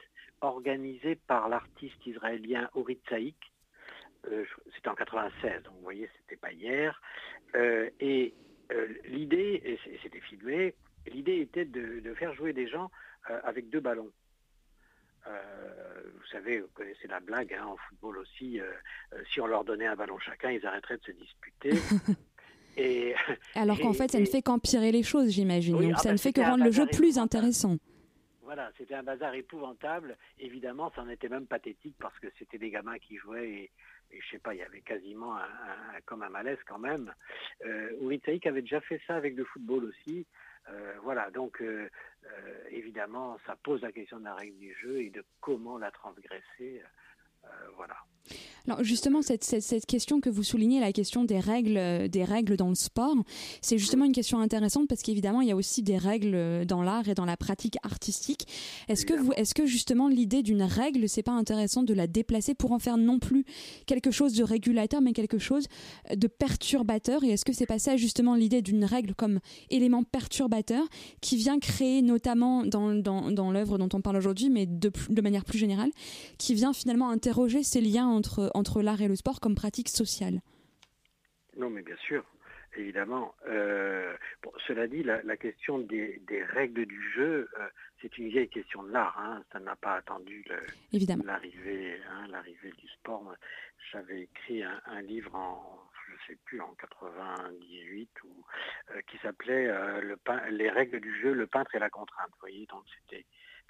Speaker 9: organisé par l'artiste israélien Orit Saïk. Euh, c'était en 96, donc vous voyez, c'était pas hier. Euh, et euh, l'idée, et c'était filmé, l'idée était de, de faire jouer des gens avec deux ballons. Euh, vous savez, vous connaissez la blague hein, en football aussi. euh, euh, si on leur donnait un ballon chacun, ils arrêteraient de se disputer. et,
Speaker 1: Alors qu'en fait, ça ne fait qu'empirer les choses, j'imagine.
Speaker 9: Oui,
Speaker 1: Donc
Speaker 9: ah
Speaker 1: ça
Speaker 9: bah,
Speaker 1: ne fait que rendre le jeu plus intéressant.
Speaker 9: Voilà, c'était un bazar épouvantable. Évidemment, ça en était même pathétique parce que c'était des gamins qui jouaient et je sais pas, il y avait quasiment comme un malaise quand même. Euh, avait déjà fait ça avec le football aussi. Euh, voilà, donc euh, évidemment, ça pose la question de la règle du jeu et de comment la transgresser. voilà.
Speaker 1: Alors justement, cette, cette, question que vous soulignez, la question des règles, euh, des règles dans le sport, c'est justement une question intéressante parce qu'évidemment, il y a aussi des règles euh, dans l'art et dans la pratique artistique. Est-ce que, vous, est-ce que justement l'idée d'une règle, c'est pas intéressant de la déplacer pour en faire non plus quelque chose de régulateur, mais quelque chose de perturbateur? Et est-ce que c'est pas ça justement l'idée d'une règle comme élément perturbateur qui vient créer notamment dans, dans, dans l'œuvre dont on parle aujourd'hui, mais de, de manière plus générale, qui vient finalement interroger ces liens entre, entre l'art et le sport comme pratique sociale
Speaker 9: Non, mais bien sûr, évidemment. Euh, cela dit, la, question des, règles du jeu, euh, c'est une vieille question de l'art. Hein. Ça n'a pas attendu l'arrivée hein, l'arrivée du sport. J'avais écrit un, livre en je sais plus, en 98, ou, euh, qui s'appelait le Les règles du jeu, le peintre et la contrainte. Vous voyez, donc c'était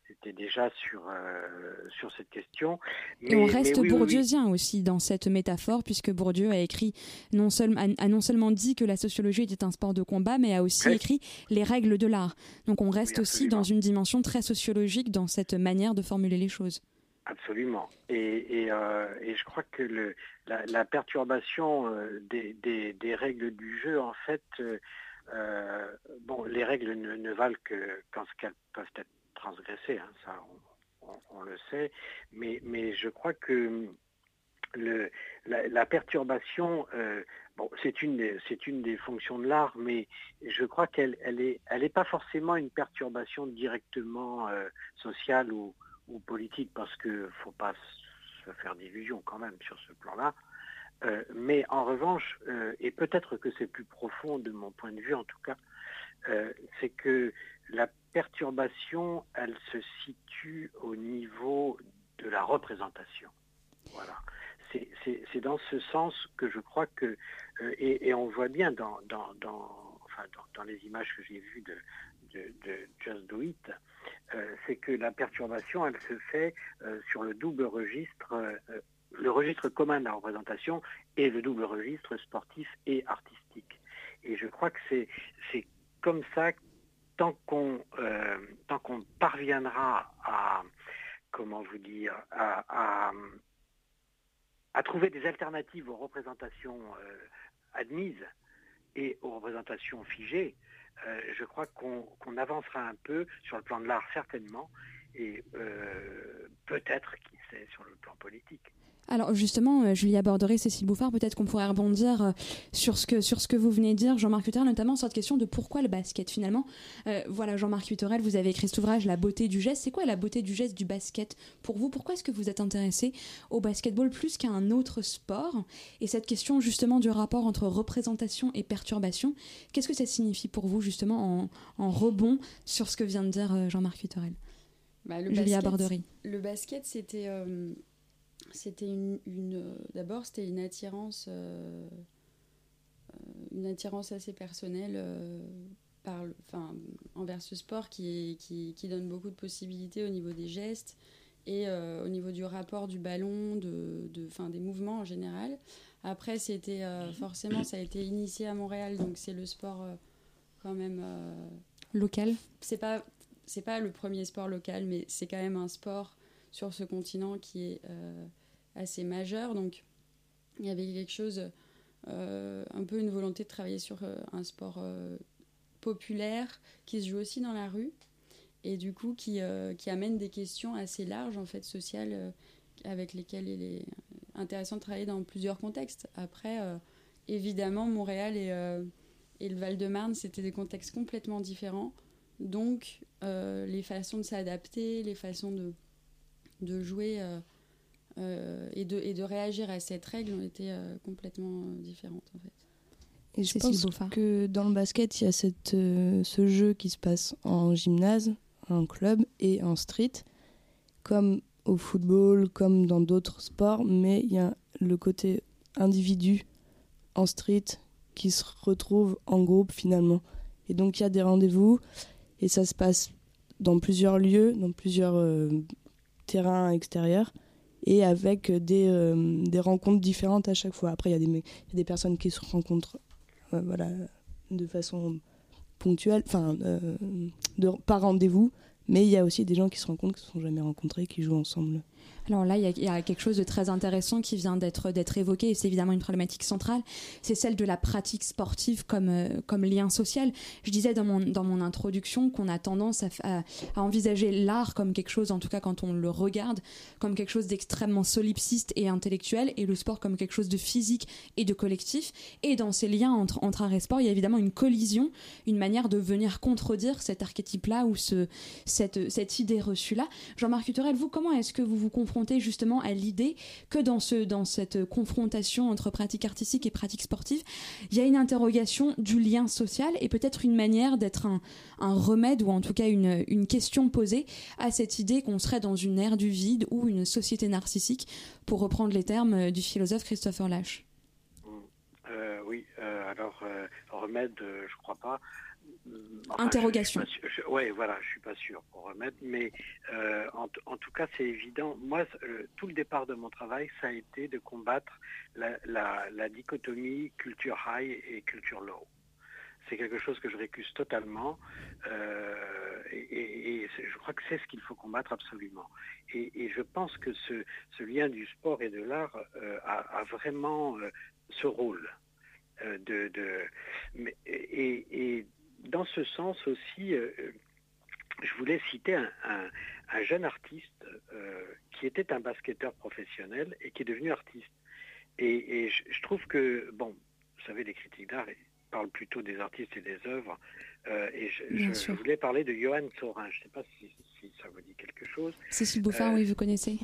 Speaker 9: c'était déjà sur, euh, sur cette question.
Speaker 1: et on reste bourdieusien aussi dans cette métaphore, puisque Bourdieu a écrit non seulement, a, non seulement dit que la sociologie était un sport de combat, mais a aussi écrit les règles de l'art. Donc on reste aussi dans une dimension très sociologique dans cette manière de formuler les choses.
Speaker 9: Absolument. Et, et, euh, et je crois que le, la, perturbation euh, des, des, des, règles du jeu, en fait, bon, les règles ne, ne valent que quand elles peuvent être transgresser, hein, ça on, le sait, mais, mais je crois que la, perturbation, euh, c'est une, des fonctions de l'art, mais je crois qu'elle elle est, elle est pas forcément une perturbation directement euh, sociale ou, ou, politique, parce que faut pas se faire d'illusions quand même sur ce plan-là. Euh, mais en revanche, et peut-être que c'est plus profond de mon point de vue en tout cas, c'est que la perturbation, elle se situe au niveau de la représentation. Voilà. C'est dans ce sens que je crois que, euh, et, on voit bien dans, dans, dans, enfin, dans, les images que j'ai vues de, de, Just Do It, euh, c'est que la perturbation, elle se fait euh, sur le double registre, le registre commun de la représentation et le double registre sportif et artistique. Et je crois que c'est comme ça tant qu'on euh, tant qu'on parviendra à comment vous dire à, trouver des alternatives aux représentations euh, admises et aux représentations figées, euh, je crois qu'on avancera un peu sur le plan de l'art certainement. Et peut-être qui sait sur le plan politique.
Speaker 1: Alors justement, euh, Julia Bordery, Cécile Bouffard, peut-être qu'on pourrait rebondir euh, sur ce que sur ce que vous venez de dire, Jean-Marc Huterel, notamment sur cette question de pourquoi le basket finalement. Euh, voilà, Jean-Marc Huterel, vous avez écrit cet ouvrage, La beauté du geste. C'est quoi la beauté du geste du basket pour vous? Pourquoi est-ce que vous êtes intéressé au basketball plus qu'à un autre sport? Et cette question justement du rapport entre représentation et perturbation, qu'est-ce que ça signifie pour vous justement en, rebond sur ce que vient de dire Jean-Marc Huterel
Speaker 2: bah, Julia Bordery. Le basket, c'était c'était une, euh, d'abord c'était une attirance euh, euh, une attirance assez personnelle par enfin envers ce sport qui, qui, qui, donne beaucoup de possibilités au niveau des gestes et au niveau du rapport du ballon de, de fin, des mouvements en général après c'était forcément ça a été initié à Montréal donc c'est le sport quand même
Speaker 1: local
Speaker 2: c'est pas c'est pas le premier sport local mais c'est quand même un sport sur ce continent qui est assez majeur. Donc il y avait quelque chose, euh, un peu une volonté de travailler sur euh, un sport euh, populaire qui se joue aussi dans la rue et du coup qui, amène des questions assez larges en fait sociales avec lesquelles il est intéressant de travailler dans plusieurs contextes. Après, évidemment, Montréal et le Val-de-Marne, c'était des contextes complètement différents. Donc, les façons de s'adapter, les façons de, de jouer euh, et, de, et de réagir à cette règle ont été euh, complètement euh, différentes en fait.
Speaker 5: Et je pense que dans le basket, il y a cette, ce jeu qui se passe en gymnase, en club et en street, comme au football, comme dans d'autres sports, mais il y a le côté individu en street qui se retrouve en groupe finalement. Et donc il y a des rendez-vous et ça se passe dans plusieurs lieux, dans plusieurs terrains extérieurs. et avec des, des rencontres différentes à chaque fois. Après, il y, a des, personnes qui se rencontrent voilà, de façon ponctuelle, enfin, par rendez-vous, mais il y a aussi des gens qui se rencontrent, qui ne se sont jamais rencontrés, qui jouent ensemble.
Speaker 1: Alors là, il y, a quelque chose de très intéressant qui vient d'être d'être évoqué, et c'est évidemment une problématique centrale, c'est celle de la pratique sportive comme, euh, comme lien social. Je disais dans mon, dans mon introduction qu'on a tendance à, à, envisager l'art comme quelque chose, en tout cas quand on le regarde, comme quelque chose d'extrêmement solipsiste et intellectuel, et le sport comme quelque chose de physique et de collectif. Et dans ces liens entre, entre art et sport, il y a évidemment une collision, une manière de venir contredire cet archétype-là ou ce, cette, cette idée reçue-là. Jean-Marc Huterel, vous, comment est-ce que vous vous confrontez justement à l'idée que dans, ce, dans cette confrontation entre pratique artistique et pratique sportive, il y a une interrogation du lien social et peut-être une manière d'être un, remède ou en tout cas une, question posée à cette idée qu'on serait dans une ère du vide ou une société narcissique, pour reprendre les termes du philosophe Christopher Lash.
Speaker 9: Euh, oui, euh, alors euh, remède, je crois pas.
Speaker 1: Interrogation.
Speaker 9: Oui, voilà, je suis pas sûr pour remettre, mais euh, en, tout cas, c'est évident. Moi, tout le départ de mon travail, ça a été de combattre la, dichotomie culture high et culture low. C'est quelque chose que je récuse totalement euh, et, je crois que c'est ce qu'il faut combattre absolument. Et, je pense que ce, lien du sport et de l'art euh, a, vraiment ce rôle. de, et, dans ce sens aussi, euh, je voulais citer un, jeune artiste euh, qui était un basketteur professionnel et qui est devenu artiste. Et, je, trouve que, bon, vous savez, les critiques d'art parlent plutôt des artistes et des œuvres. Euh, et je, voulais parler de Johan Sorin. Je ne sais pas si, ça vous dit quelque chose.
Speaker 1: Cécile Bouffard, oui, vous connaissez.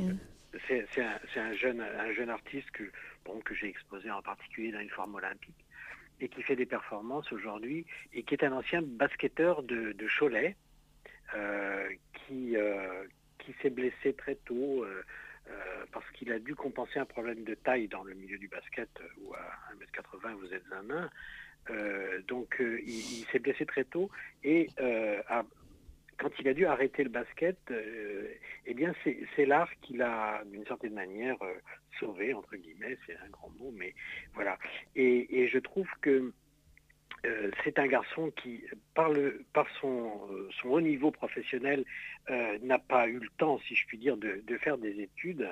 Speaker 9: C'est un, jeune, un jeune artiste que, bon, que j'ai exposé en particulier dans une forme olympique et qui fait des performances aujourd'hui et qui est un ancien basketteur de, Cholet euh, qui, euh, qui s'est blessé très tôt euh, parce qu'il a dû compenser un problème de taille dans le milieu du basket où à 1m80 vous êtes un nain. donc il, s'est blessé très tôt et a quand il a dû arrêter le basket, euh, eh bien c'est l'art qui l'a d'une certaine manière euh, sauvé entre guillemets, c'est un grand mot, mais voilà. Et, je trouve que euh, c'est un garçon qui, par, son, haut niveau professionnel, n'a pas eu le temps, si je puis dire, de, faire des études,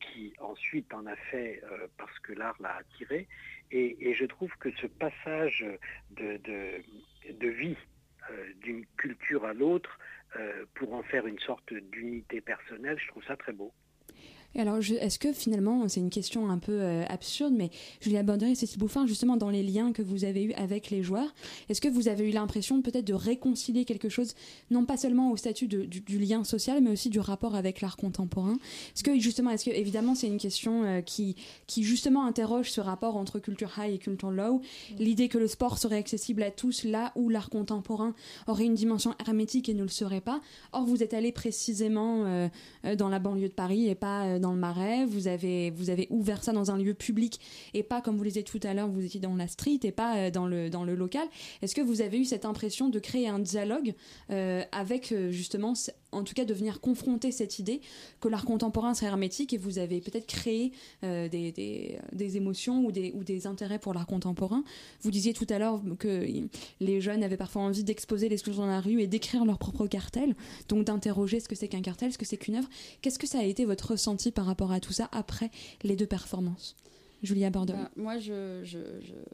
Speaker 9: qui ensuite en a fait parce que l'art l'a attiré. Et, je trouve que ce passage de, vie d'une culture à l'autre euh, pour en faire une sorte d'unité personnelle, je trouve ça très beau
Speaker 1: alors, est-ce que finalement, c'est une question un peu euh, absurde, mais Julia Borderie et Cécile Bouffin, justement, dans les liens que vous avez eus avec les joueurs, est-ce que vous avez eu l'impression peut-être de réconcilier quelque chose, non pas seulement au statut du, lien social, mais aussi du rapport avec l'art contemporain? Est-ce que, justement, est-ce que, évidemment, c'est une question euh, qui, qui, justement, interroge ce rapport entre culture high et culture low, l'idée que le sport serait accessible à tous là où l'art contemporain aurait une dimension hermétique et ne le serait pas. Or, vous êtes allé précisément euh, dans la banlieue de Paris et pas dans dans le Marais, vous avez, vous avez ouvert ça dans un lieu public et pas, comme vous le disiez tout à l'heure, vous étiez dans la street et pas euh, dans le, dans le local. Est-ce que vous avez eu cette impression de créer un dialogue euh, avec euh, justement, en tout cas de venir confronter cette idée que l'art contemporain serait hermétique et vous avez peut-être créé des, des, des, émotions ou des, ou des intérêts pour l'art contemporain Vous disiez tout à l'heure que les jeunes avaient parfois envie d'exposer les sculptures dans la rue et d'écrire leur propre cartel, donc d'interroger ce que c'est qu'un cartel, ce que c'est qu'une œuvre. Qu'est-ce que ça a été votre ressenti par rapport à tout ça après les deux performances? Julia Bordeaux. Bah,
Speaker 2: moi, je, je,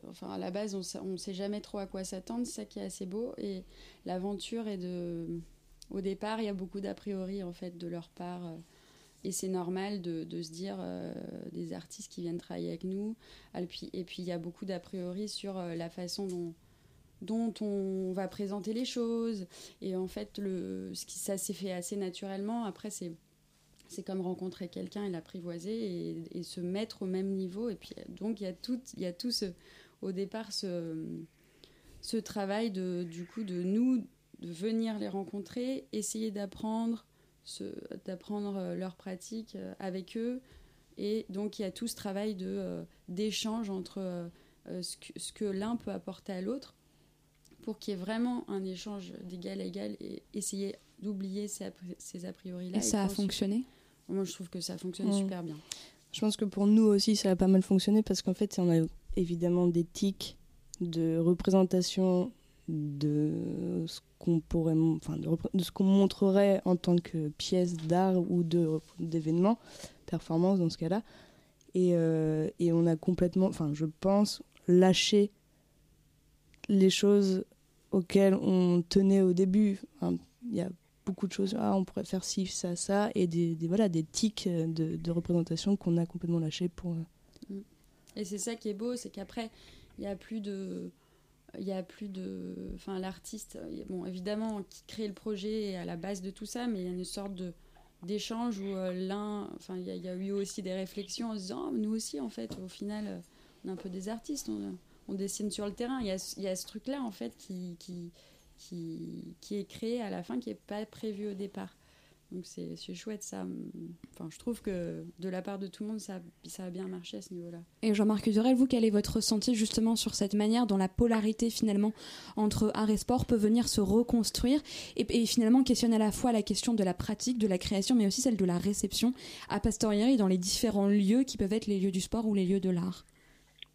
Speaker 2: enfin, à la base, on ne sait jamais trop à quoi s'attendre. C'est ça qui est assez beau. Et l'aventure est de. Au départ, il y a beaucoup d'a priori, en fait, de leur part. Euh, et c'est normal de, se dire euh, des artistes qui viennent travailler avec nous. Et puis, il y a beaucoup d'a priori sur euh, la façon dont, on va présenter les choses. Et en fait, le, ça s'est fait assez naturellement. Après, c'est comme rencontrer quelqu'un et l'apprivoiser et, se mettre au même niveau. Et puis, donc, il y a tout, il y a tout ce, au départ ce travail de, du coup, de nous, de venir les rencontrer, essayer d'apprendre, d'apprendre euh, leurs pratiques euh, avec eux. Et donc, il y a tout ce travail de, euh, d'échange entre ce que, ce que l'un peut apporter à l'autre pour qu'il y ait vraiment un échange d'égal à égal et essayer d'oublier ces, ces a priori-là.
Speaker 1: Et, ça a fonctionné?
Speaker 2: Moi, je trouve que ça fonctionne
Speaker 5: Mm.
Speaker 2: super bien.
Speaker 5: Je pense que pour nous aussi, ça a pas mal fonctionné parce qu'en fait, on a évidemment des tics de représentation de ce qu'on pourrait, enfin, de, ce qu'on montrerait en tant que pièce d'art ou de d'événement, performance dans ce cas-là. Et, euh, et on a complètement, enfin, je pense, lâché les choses auxquelles on tenait au début. Il y a beaucoup de choses, ah, on pourrait faire ci, ça, ça, et des, voilà, des tics de, de représentation qu'on a complètement lâché pour. euh,
Speaker 2: Et c'est ça qui est beau, c'est qu'après, il n'y a plus de. Il y a plus de. Enfin, l'artiste, bon, évidemment, qui crée le projet est à la base de tout ça, mais il y a une sorte de d'échange où euh, l'un. Enfin, il y, a- eu aussi des réflexions en se disant, Ah, nous aussi, en fait, au final, euh, on est un peu des artistes, on, on dessine sur le terrain. Il y a, y a ce truc-là, en fait, qui, qui, qui, qui est créé à la fin, qui n'est pas prévu au départ. Donc c'est chouette ça. Enfin, je trouve que de la part de tout le monde, ça, a bien marché à ce niveau-là.
Speaker 1: Et Jean-Marc Durel, vous, quel est votre ressenti justement sur cette manière dont la polarité finalement entre art et sport peut venir se reconstruire et, et finalement questionne à la fois la question de la pratique, de la création, mais aussi celle de la réception à posteriori dans les différents lieux qui peuvent être les lieux du sport ou les lieux de l'art?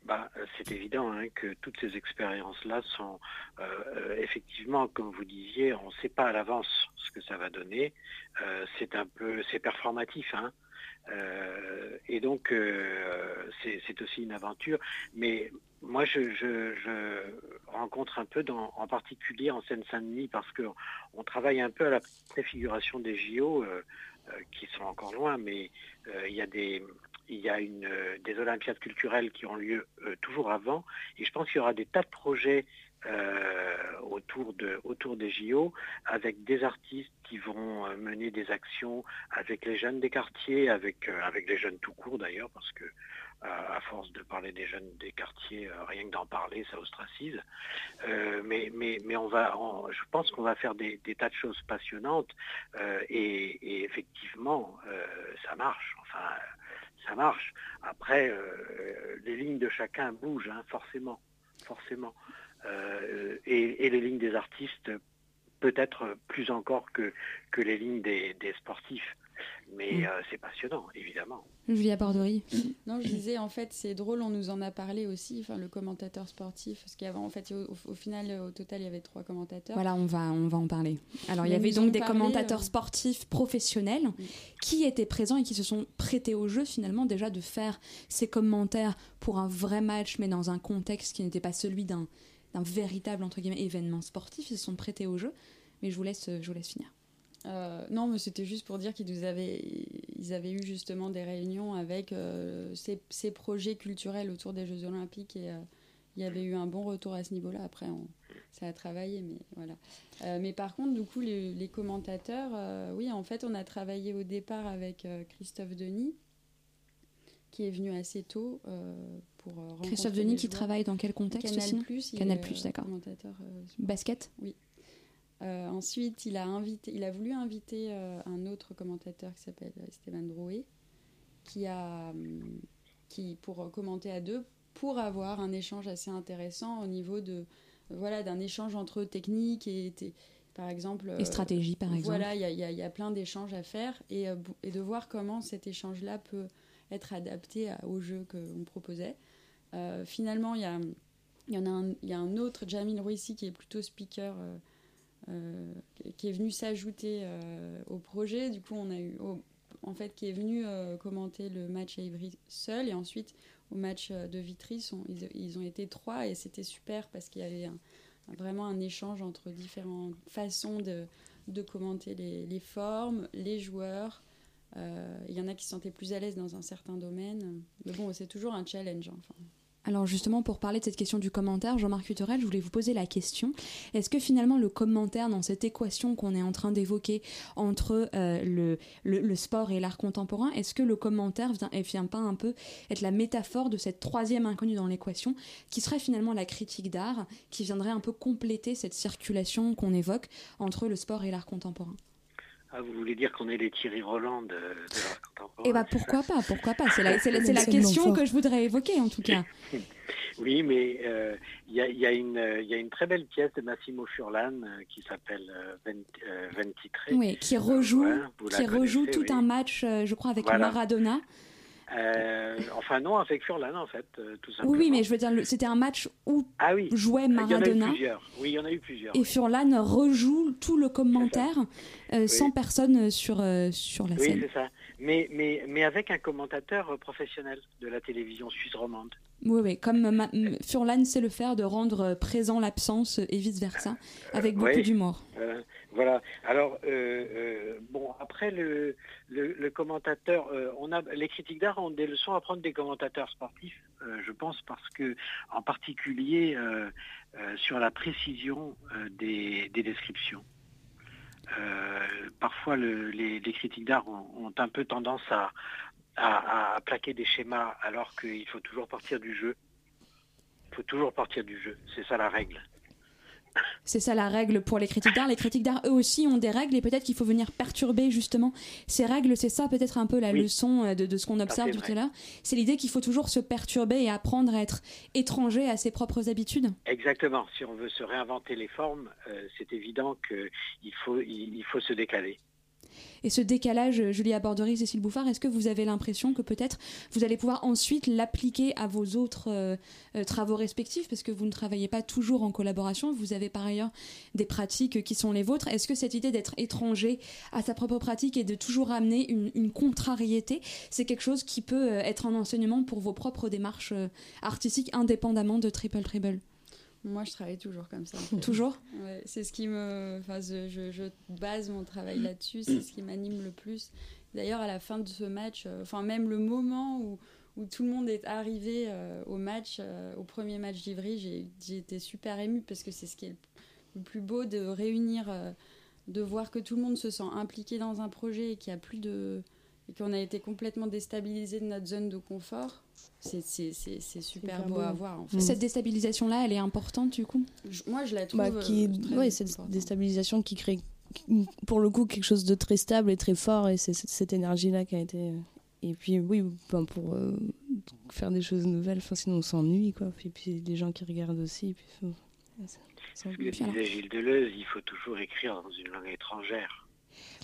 Speaker 9: Bah, euh, c'est évident hein, que toutes ces expériences-là sont euh, euh, effectivement, comme vous disiez, on ne sait pas à l'avance ce que ça va donner. C'est un peu, c'est performatif, hein. Et donc c'est aussi une aventure. Mais moi, je, rencontre un peu, en particulier en Seine-Saint-Denis, parce que on travaille un peu à la préfiguration des JO, qui sont encore loin, mais il y a des il y a euh, des Olympiades culturelles qui ont lieu euh, toujours avant, et je pense qu'il y aura des tas de projets euh, autour, de, autour des JO avec des artistes qui vont mener des actions avec les jeunes des quartiers, avec, avec les jeunes tout court d'ailleurs, parce que à force de parler des jeunes des quartiers, rien que d'en parler, ça ostracise. Mais, on va, je pense qu'on va faire des, tas de choses passionnantes et, effectivement, ça marche. Ça marche. Après, euh, les lignes de chacun bougent, hein, forcément, forcément. Euh, et, les lignes des artistes, peut-être plus encore que, les lignes des sportifs. Mais
Speaker 1: Mm.
Speaker 9: euh, c'est passionnant, évidemment.
Speaker 1: Julia Borderie
Speaker 2: Non, je disais, en fait, c'est drôle, on nous en a parlé aussi, enfin, le commentateur sportif, parce qu'avant, en fait, au, final, au total, il y avait trois commentateurs.
Speaker 1: Voilà, on va, on va en parler. Alors, il y avait donc des
Speaker 2: parlé,
Speaker 1: commentateurs
Speaker 2: euh,
Speaker 1: sportifs professionnels qui étaient présents et qui se sont prêtés au jeu, finalement, déjà de faire ces commentaires pour un vrai match, mais dans un contexte qui n'était pas celui d'un d'un véritable, entre guillemets, événement sportif. Ils se sont prêtés au jeu. Mais je vous laisse, je vous laisse finir.
Speaker 2: Euh, non, mais c'était juste pour dire qu'ils nous avaient, ils avaient eu justement des réunions avec euh, ces, ces projets culturels autour des Jeux Olympiques et euh, il y avait eu un bon retour à ce niveau-là. Après, on- ça a travaillé, mais voilà. Mais par contre, du coup, les, les commentateurs, oui, en fait, on a travaillé au départ avec Christophe Denis, qui est venu assez tôt pour
Speaker 1: Christophe Denis qui travaille dans quel contexte
Speaker 2: Canal Plus,
Speaker 1: Canal Plus, d'accord.
Speaker 2: commentateur,
Speaker 1: Basket?
Speaker 2: Oui. Euh, ensuite, il a, invité, il a voulu inviter euh, un autre commentateur qui s'appelle Esteban Drouet, qui a, hum, qui, pour euh, commenter à deux, pour avoir un échange assez intéressant au niveau de, voilà, d'un échange entre techniques et, et- par exemple.
Speaker 1: Et stratégie, par exemple.
Speaker 2: Voilà, il y y y a plein d'échanges à faire et, euh, et de voir comment cet échange-là peut être adapté à- au jeu qu'on proposait. Euh, finalement, il y, a, y en a un, y a un autre, Jamil Rouissi, qui est plutôt speaker, euh, qui- est venu s'ajouter euh, au projet. Du coup, on a eu, en fait, qui est venu euh, commenter le match à Ivry seul et ensuite au match de Vitry, ils, ont été trois et c'était super parce qu'il y avait vraiment un échange entre différentes façons de, commenter les, les formes, les joueurs. Il y en a qui se sentaient plus à l'aise dans un certain domaine. Mais bon, c'est toujours un challenge. hein. Enfin,
Speaker 1: Alors justement, pour parler de cette question du commentaire, Jean-Marc Huterel, je voulais vous poser la question. Est-ce que finalement le commentaire dans cette équation qu'on est en train d'évoquer entre euh, le, sport et l'art contemporain, est-ce que le commentaire vient, et vient pas un peu être la métaphore de cette troisième inconnue dans l'équation, qui serait finalement la critique d'art, qui viendrait un peu compléter cette circulation qu'on évoque entre le sport et l'art contemporain?
Speaker 9: Ah, vous voulez dire qu'on est les Thierry Roland de, de l'art contemporain
Speaker 1: Eh bah
Speaker 9: ça
Speaker 1: pourquoi pas, pourquoi pas C'est la, c'est la- c'est la
Speaker 5: C'est tellement
Speaker 1: question que je voudrais évoquer en tout cas.
Speaker 9: Oui, mais euh, il y, a, y, a y, a, une très belle pièce de Massimo Furlan euh, qui s'appelle euh, Ventitre.
Speaker 1: Oui, qui rejoue, qui rejoue tout un match, je crois, avec Maradona.
Speaker 9: Enfin non, avec Furlan en fait, tout simplement.
Speaker 1: Oui, mais je veux dire, c'était un match où ah, oui. jouait Maradona.
Speaker 9: Il y en a eu plusieurs. Oui, il y en a eu plusieurs.
Speaker 1: Et Furlan rejoue tout le commentaire sans personne sur, sur la scène.
Speaker 9: Oui, c'est ça. Mais, mais, mais avec un commentateur professionnel de la télévision suisse romande.
Speaker 1: Oui, oui, comme Furlan sait le faire, de rendre présent l'absence et vice-versa, avec beaucoup d'humour.
Speaker 9: Euh, voilà. Alors, euh, euh, bon, après, le, le, commentateur, on a, les critiques d'art ont des leçons à prendre des commentateurs sportifs, je pense, parce que, en particulier, sur la précision des, des descriptions. parfois, les, les, critiques d'art ont, ont, un peu tendance à, à, plaquer des schémas alors qu'il faut toujours partir du jeu. Il faut toujours partir du jeu. C'est ça la règle.
Speaker 1: C'est ça la règle pour les critiques d'art. Les critiques d'art, eux aussi, ont des règles et peut-être qu'il faut venir perturber justement ces règles. C'est ça peut-être un peu la leçon euh, de, ce qu'on observe tout à l'heure. C'est l'idée qu'il faut toujours se perturber et apprendre à être étranger à ses propres habitudes.
Speaker 9: Exactement. Si on veut se réinventer les formes, euh, c'est évident qu'il faut, il faut se décaler.
Speaker 1: Et ce décalage, Julia Bordery, Cécile Bouffard, est-ce que vous avez l'impression que peut-être vous allez pouvoir ensuite l'appliquer à vos autres euh, euh, travaux respectifs? Parce que vous ne travaillez pas toujours en collaboration, vous avez par ailleurs des pratiques qui sont les vôtres. Est-ce que cette idée d'être étranger à sa propre pratique et de toujours amener une, contrariété, c'est quelque chose qui peut euh, être un enseignement pour vos propres démarches artistiques indépendamment de Triple Triple?
Speaker 2: Moi, je travaille toujours comme ça.
Speaker 1: toujours
Speaker 2: ouais, C'est ce qui me. Enfin, je, je, base mon travail là-dessus, c'est ce qui m'anime le plus. D'ailleurs, à la fin de ce match, euh, enfin, même le moment où, où tout le monde est arrivé euh, au match, euh, au premier match d'Ivry, j'ai été super émue parce que c'est ce qui est le, plus beau de réunir, de voir que tout le monde se sent impliqué dans un projet et qu'il n'y a plus de. Et qu'on a été complètement déstabilisé de notre zone de confort c'est super beau, à voir.
Speaker 1: Cette déstabilisation-là, elle est importante du coup?
Speaker 2: Moi, je la trouve.
Speaker 5: Bah, qui... Euh, cette déstabilisation qui crée pour le coup quelque chose de très stable et très fort, et c'est cette énergie-là qui a été. Et puis, oui, ben, pour euh, faire des choses nouvelles, sinon on s'ennuie, quoi. Et puis, les gens qui regardent aussi. Puis,
Speaker 9: Ce que disait Gilles Deleuze, il faut toujours écrire dans une langue étrangère.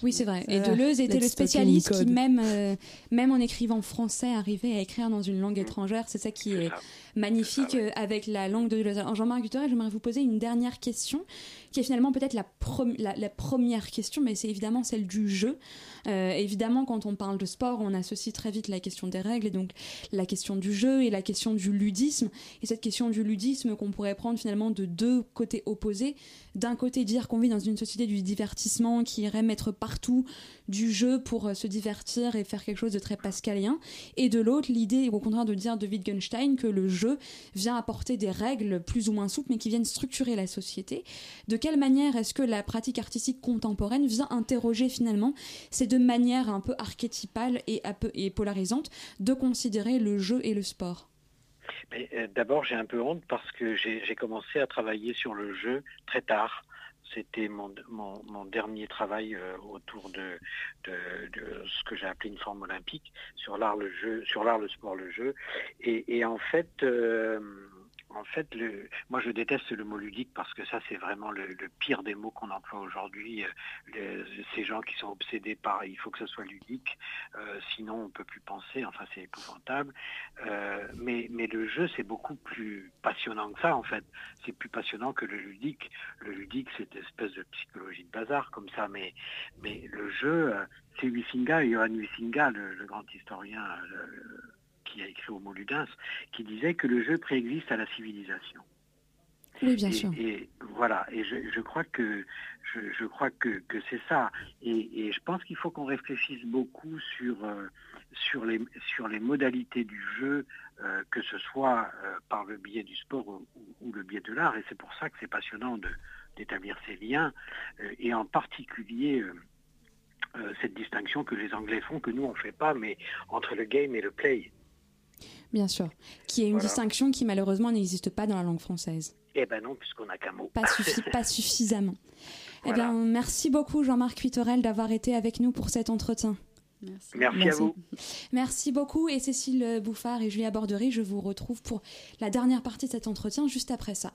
Speaker 1: Oui, c'est vrai. Et Deleuze était le spécialiste qui, même, euh, même en écrivant français, arrivait à écrire dans une langue étrangère. C'est ça qui est, magnifique euh, avec la langue de Deleuze. Jean-Marc Guterres, j'aimerais vous poser une dernière question, qui est finalement peut-être la, la, première question, mais c'est évidemment celle du jeu. Euh, évidemment, quand on parle de sport, on associe très vite la question des règles et donc la question du jeu et la question du ludisme. Et cette question du ludisme qu'on pourrait prendre finalement de deux côtés opposés. D'un côté, dire qu'on vit dans une société du divertissement qui irait mettre partout du jeu pour euh, se divertir et faire quelque chose de très pascalien. Et de l'autre, l'idée, au contraire, de dire de Wittgenstein que le jeu vient apporter des règles plus ou moins souples, mais qui viennent structurer la société. De quelle manière est-ce que la pratique artistique contemporaine vient interroger finalement ces deux manières un peu archétypales et, et polarisantes de considérer le jeu et le sport?
Speaker 9: Euh, D'abord, j'ai un peu honte parce que j'ai commencé à travailler sur le jeu très tard. C'était mon, dernier travail euh, autour de, ce que j'ai appelé une forme olympique sur l'art, le sport, le jeu. Et, et en fait, euh, en fait, moi je déteste le mot ludique parce que ça c'est vraiment le, pire des mots qu'on emploie aujourd'hui. Euh, ces gens qui sont obsédés par il faut que ce soit ludique, euh, sinon on peut plus penser. Enfin c'est épouvantable. Euh, mais, mais le jeu c'est beaucoup plus passionnant que ça en fait. C'est plus passionnant que le ludique. Le ludique c'est une espèce de psychologie de bazar comme ça. Mais, mais le jeu, c'est Huizinga, Johan Huizinga, le, le grand historien qui a écrit Homo Ludens, qui disait que le jeu préexiste à la civilisation.
Speaker 1: Oui, bien sûr.
Speaker 9: Et voilà, et je, crois que je, crois que, que c'est ça. Et, je pense qu'il faut qu'on réfléchisse beaucoup sur euh, sur les sur les modalités du jeu, euh, que ce soit euh, par le biais du sport ou, le biais de l'art. Et c'est pour ça que c'est passionnant de d'établir ces liens, et en particulier cette distinction que les Anglais font, que nous on ne fait pas, mais entre le game et le play.
Speaker 1: Bien sûr. Qui est une distinction qui malheureusement n'existe pas dans la langue française.
Speaker 9: Eh ben non, puisqu'on n'a qu'un mot.
Speaker 1: Pas, pas suffisamment. Eh bien, merci beaucoup Jean-Marc Huitorel d'avoir été avec nous pour cet entretien.
Speaker 2: Merci.
Speaker 9: Merci, à vous.
Speaker 1: Merci beaucoup. Et Cécile Bouffard et Julia Bordery, je vous retrouve pour la dernière partie de cet entretien juste après ça.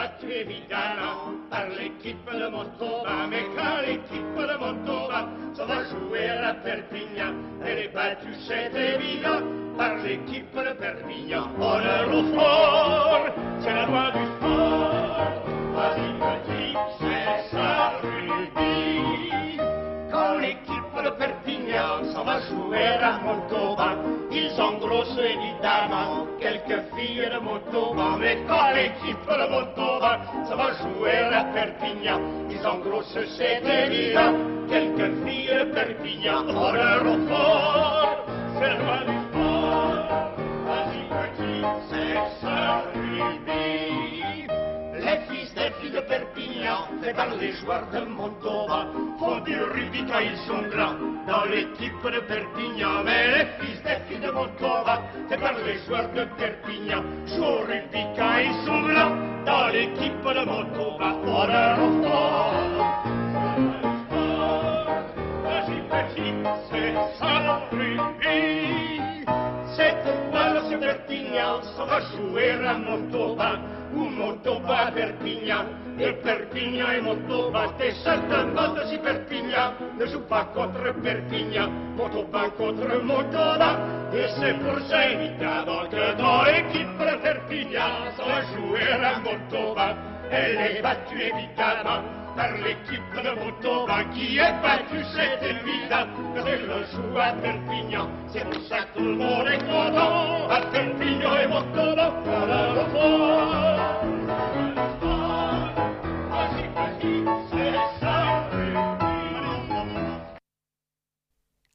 Speaker 10: Battue évidemment par l'équipe de Montauban. Mais quand l'équipe de Montauban s'en va jouer à Perpignan, elle est battue, c'est évident, par l'équipe de Perpignan. Honneur au fort, c'est la loi du sport. Vas-y, petit, Jouer à Montauban, ils engrossent évidemment quelques filles de Montauban. Mais quand l'équipe de Montauban ça va jouer à Perpignan, ils engrossent, c'est évident, quelques filles de Perpignan. Honneur au fort, c'est le et par les joueurs de Montova. Faut du rugby quand ils sont grands dans l'équipe de Perpignan. Mais les fils des filles de Montova, c'est par les joueurs de Perpignan. Jouent au rugby quand ils sont grands dans l'équipe de Montova. Ora Montova, c'est ça non. Cette balle sur Perpignan, ça va jouer à Montauban, ou Montauban Perpignan. Et Perpignan et Montauban, t'es certainement si Perpignan ne joue pas contre Perpignan, Montauban contre Montauban. Et c'est pour ça évidemment que dans l'équipe de Perpignan, ça va jouer à Montauban. Elle est battue évidemment par l'équipe de Montauban qui est battue, c'est évident, elle le joue à Perpignan. C'est pour ça que tout le monde est content, à Perpignan et Montauban, à le fort.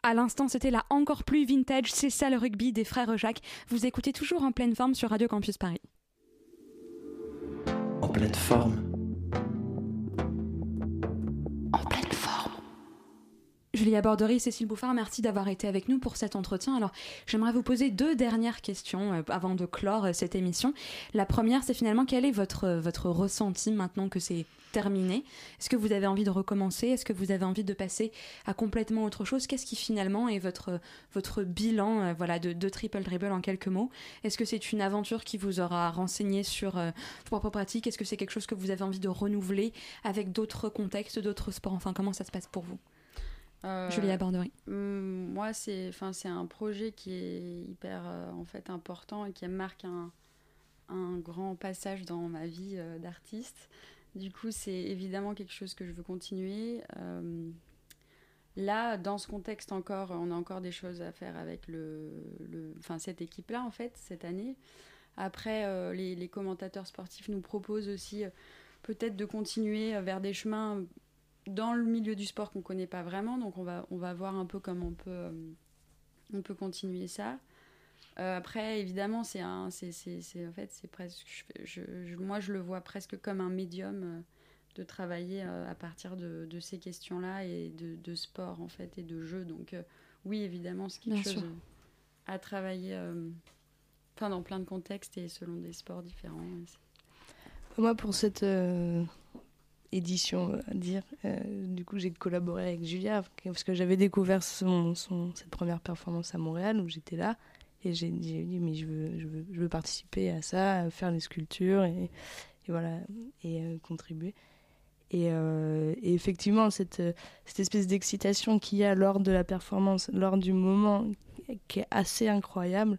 Speaker 1: À l'instant, c'était la encore plus vintage C'est ça le rugby des frères Jacques. Vous écoutez toujours en pleine forme sur Radio Campus Paris.
Speaker 3: En pleine forme.
Speaker 1: En pleine forme. Julia Bordery, Cécile Bouffard, merci d'avoir été avec nous pour cet entretien. Alors, j'aimerais vous poser deux dernières questions euh, avant de clore euh, cette émission. La première, c'est finalement quel est votre, euh, votre ressenti maintenant que c'est terminé? Est-ce que vous avez envie de recommencer? Est-ce que vous avez envie de passer à complètement autre chose? Qu'est-ce qui finalement est votre, votre bilan voilà, de, de Triple Dribble en quelques mots? Est-ce que c'est une aventure qui vous aura renseigné sur euh, vos propres pratiques Est-ce que c'est quelque chose que vous avez envie de renouveler avec d'autres contextes, d'autres sports? Enfin, comment ça se passe pour vous?
Speaker 2: Euh,
Speaker 1: Julia Bordery.
Speaker 2: hum, Moi, c'est enfin, c'est un projet qui est hyper euh, en fait important et qui marque un, un grand passage dans ma vie euh, d'artiste. Du coup, c'est évidemment quelque chose que je veux continuer. Euh, là, dans ce contexte encore, on a encore des choses à faire avec le, enfin, cette équipe-là, en fait, cette année. Après, les, les commentateurs sportifs nous proposent aussi peut-être de continuer vers des chemins dans le milieu du sport qu'on connaît pas vraiment. Donc, on va, on va voir un peu comment on peut, euh, on peut continuer ça. Euh, après, évidemment, c'est un, c'est, c'est, c'est- en fait, c'est presque, je, je- je- moi, je le vois presque comme un médium euh, de travailler à partir de, de ces questions-là et de, de sport en fait et de jeu. Donc, oui, évidemment, c'est quelque
Speaker 1: Bien
Speaker 2: chose
Speaker 1: sûr.
Speaker 2: à travailler, enfin, dans plein de contextes et selon des sports différents.
Speaker 5: Moi, pour cette édition, on va dire, euh, du coup, j'ai collaboré avec Julia parce que j'avais découvert son, cette première performance à Montréal où j'étais là. Et j'ai dit, mais je veux, je, veux, participer à ça, faire les sculptures et, voilà, et euh, contribuer. Et, euh, effectivement, cette, euh, cette espèce d'excitation qu'il y a lors de la performance, lors du moment, qui est assez incroyable,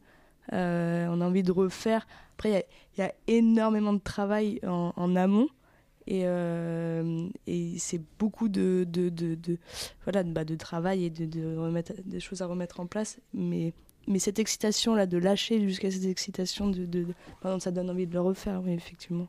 Speaker 5: euh, on a envie de refaire. Après, il y a- énormément de travail en amont. Et, euh, et c'est beaucoup de, de, de, voilà, bah, de travail et de, remettre, des choses à remettre en place. Mais, mais cette excitation-là, de lâcher jusqu'à cette excitation, de, ça donne envie de le refaire, oui, effectivement.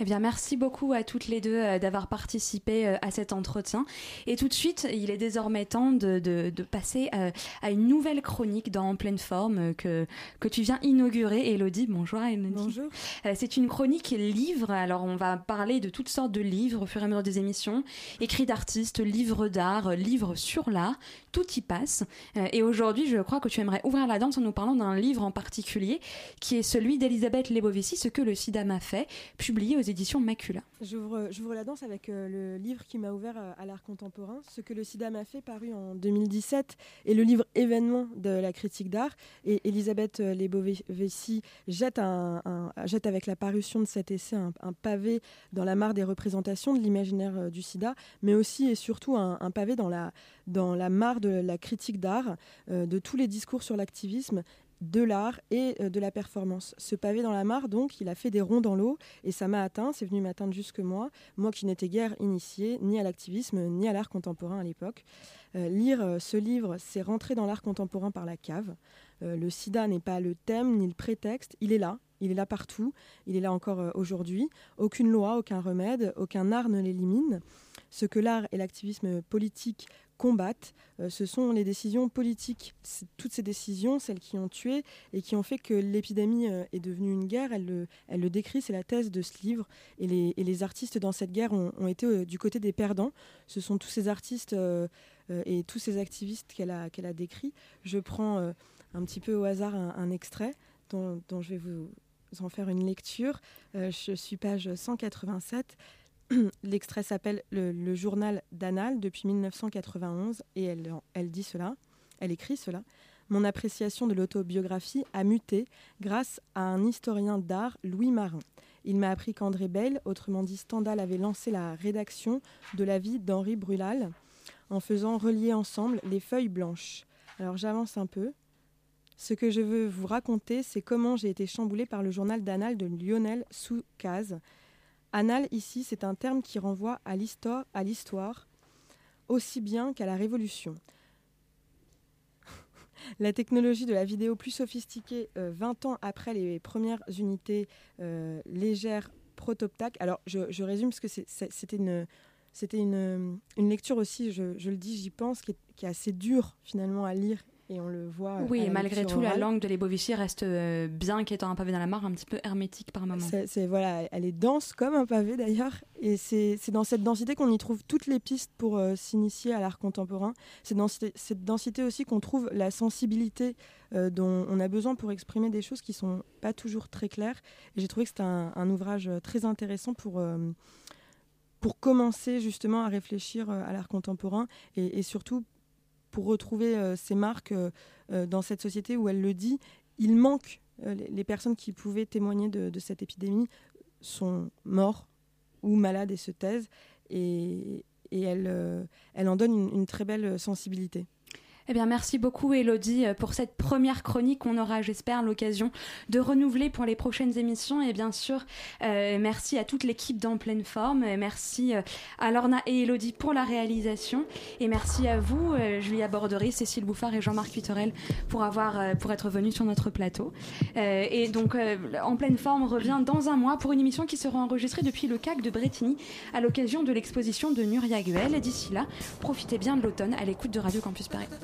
Speaker 1: Eh bien, merci beaucoup à toutes les deux euh, d'avoir participé euh, à cet entretien. Et tout de suite, il est désormais temps de, de, de passer euh, à une nouvelle chronique dans En pleine forme que, que tu viens inaugurer. Elodie, bonjour Elodie.
Speaker 11: Bonjour.
Speaker 1: C'est une chronique livre. Alors, on va parler de toutes sortes de livres au fur et à mesure des émissions. Écrits d'artistes, livres d'art, livres sur l'art. Tout y passe. Et aujourd'hui, je crois que tu aimerais ouvrir la danse en nous parlant d'un livre en particulier qui est celui d'Elisabeth Lebovici, Ce que le sida m'a fait, publié aux éditions Macula.
Speaker 11: J'ouvre la danse avec euh, le livre qui m'a ouvert euh, à l'art contemporain, Ce que le sida m'a fait, paru en 2017, et le livre événement de la critique d'art. Et Elisabeth euh, Lebovici jette, avec la parution de cet essai un, pavé dans la mare des représentations de l'imaginaire euh, du sida, mais aussi et surtout un, pavé dans la, mare de la critique d'art, de tous les discours sur l'activisme de l'art et euh, de la performance. Ce pavé dans la mare, donc, il a fait des ronds dans l'eau et ça m'a atteint, c'est venu m'atteindre jusque moi, moi qui n'étais guère initiée ni à l'activisme ni à l'art contemporain à l'époque. Euh, lire euh, ce livre, c'est rentrer dans l'art contemporain par la cave. Le sida n'est pas le thème ni le prétexte, il est là. Il est là partout, il est là encore aujourd'hui. Aucune loi, aucun remède, aucun art ne l'élimine. Ce que l'art et l'activisme politique combattent, euh, ce sont les décisions politiques. Toutes ces décisions, celles qui ont tué et qui ont fait que l'épidémie euh, est devenue une guerre, elle le, elle le décrit, c'est la thèse de ce livre. Et les, artistes dans cette guerre ont, été euh, du côté des perdants. Ce sont tous ces artistes euh, euh, et tous ces activistes qu'elle a, qu'elle a décrits. Je prends euh, un petit peu au hasard un, extrait dont, dont je vais vous en faire une lecture. Euh, je suis page 187. L'extrait s'appelle le, journal d'Anal depuis 1991 et elle, dit cela, elle écrit cela. Mon appréciation de l'autobiographie a muté grâce à un historien d'art, Louis Marin. Il m'a appris qu'André Bell, autrement dit Stendhal, avait lancé la rédaction de la vie d'Henri Brulal en faisant relier ensemble les feuilles blanches. Alors j'avance un peu. Ce que je veux vous raconter, c'est comment j'ai été chamboulée par le journal d'Anal de Lionel Soucaz. Anal, ici, c'est un terme qui renvoie à l'histoire, aussi bien qu'à la Révolution. la technologie de la vidéo plus sophistiquée, euh, 20 ans après les premières unités euh, légères protoptac. Alors, je, résume parce que c'était une, lecture aussi, je, je le dis, j'y pense, qui est, qui est assez dure finalement à lire et on le voit.
Speaker 1: Oui,
Speaker 11: à
Speaker 1: et malgré tout, la langue de Lebovici reste euh, bien qu'étant un pavé dans la mare, un petit peu hermétique par moment.
Speaker 11: C'est, voilà, elle est dense comme un pavé d'ailleurs, et c'est, c'est dans cette densité qu'on y trouve toutes les pistes pour euh, s'initier à l'art contemporain. C'est dans cette, densité aussi qu'on trouve la sensibilité euh, dont on a besoin pour exprimer des choses qui sont pas toujours très claires. Et j'ai trouvé que c'était un, un ouvrage euh, très intéressant pour euh, pour commencer justement à réfléchir euh, à l'art contemporain et, et surtout pour retrouver euh, ces marques euh, euh, dans cette société où elle le dit, il manque les, personnes qui pouvaient témoigner de, cette épidémie sont morts ou malades et se taisent et, elle, en donne une très belle sensibilité.
Speaker 1: Eh bien, merci beaucoup, Elodie, euh, pour cette première chronique. On aura, j'espère, l'occasion de renouveler pour les prochaines émissions. Et bien sûr, euh, merci à toute l'équipe d'En pleine forme. Merci euh, à Lorna et Elodie pour la réalisation. Et merci à vous, euh, Julia Bordery, Cécile Bouffard et Jean-Marc Cuiterel, pour, avoir, pour être venus sur notre plateau. Et donc, En pleine forme revient dans un mois pour une émission qui sera enregistrée depuis le CAC de Bretigny à l'occasion de l'exposition de Nuria Guel. D'ici là, profitez bien de l'automne à l'écoute de Radio Campus Paris.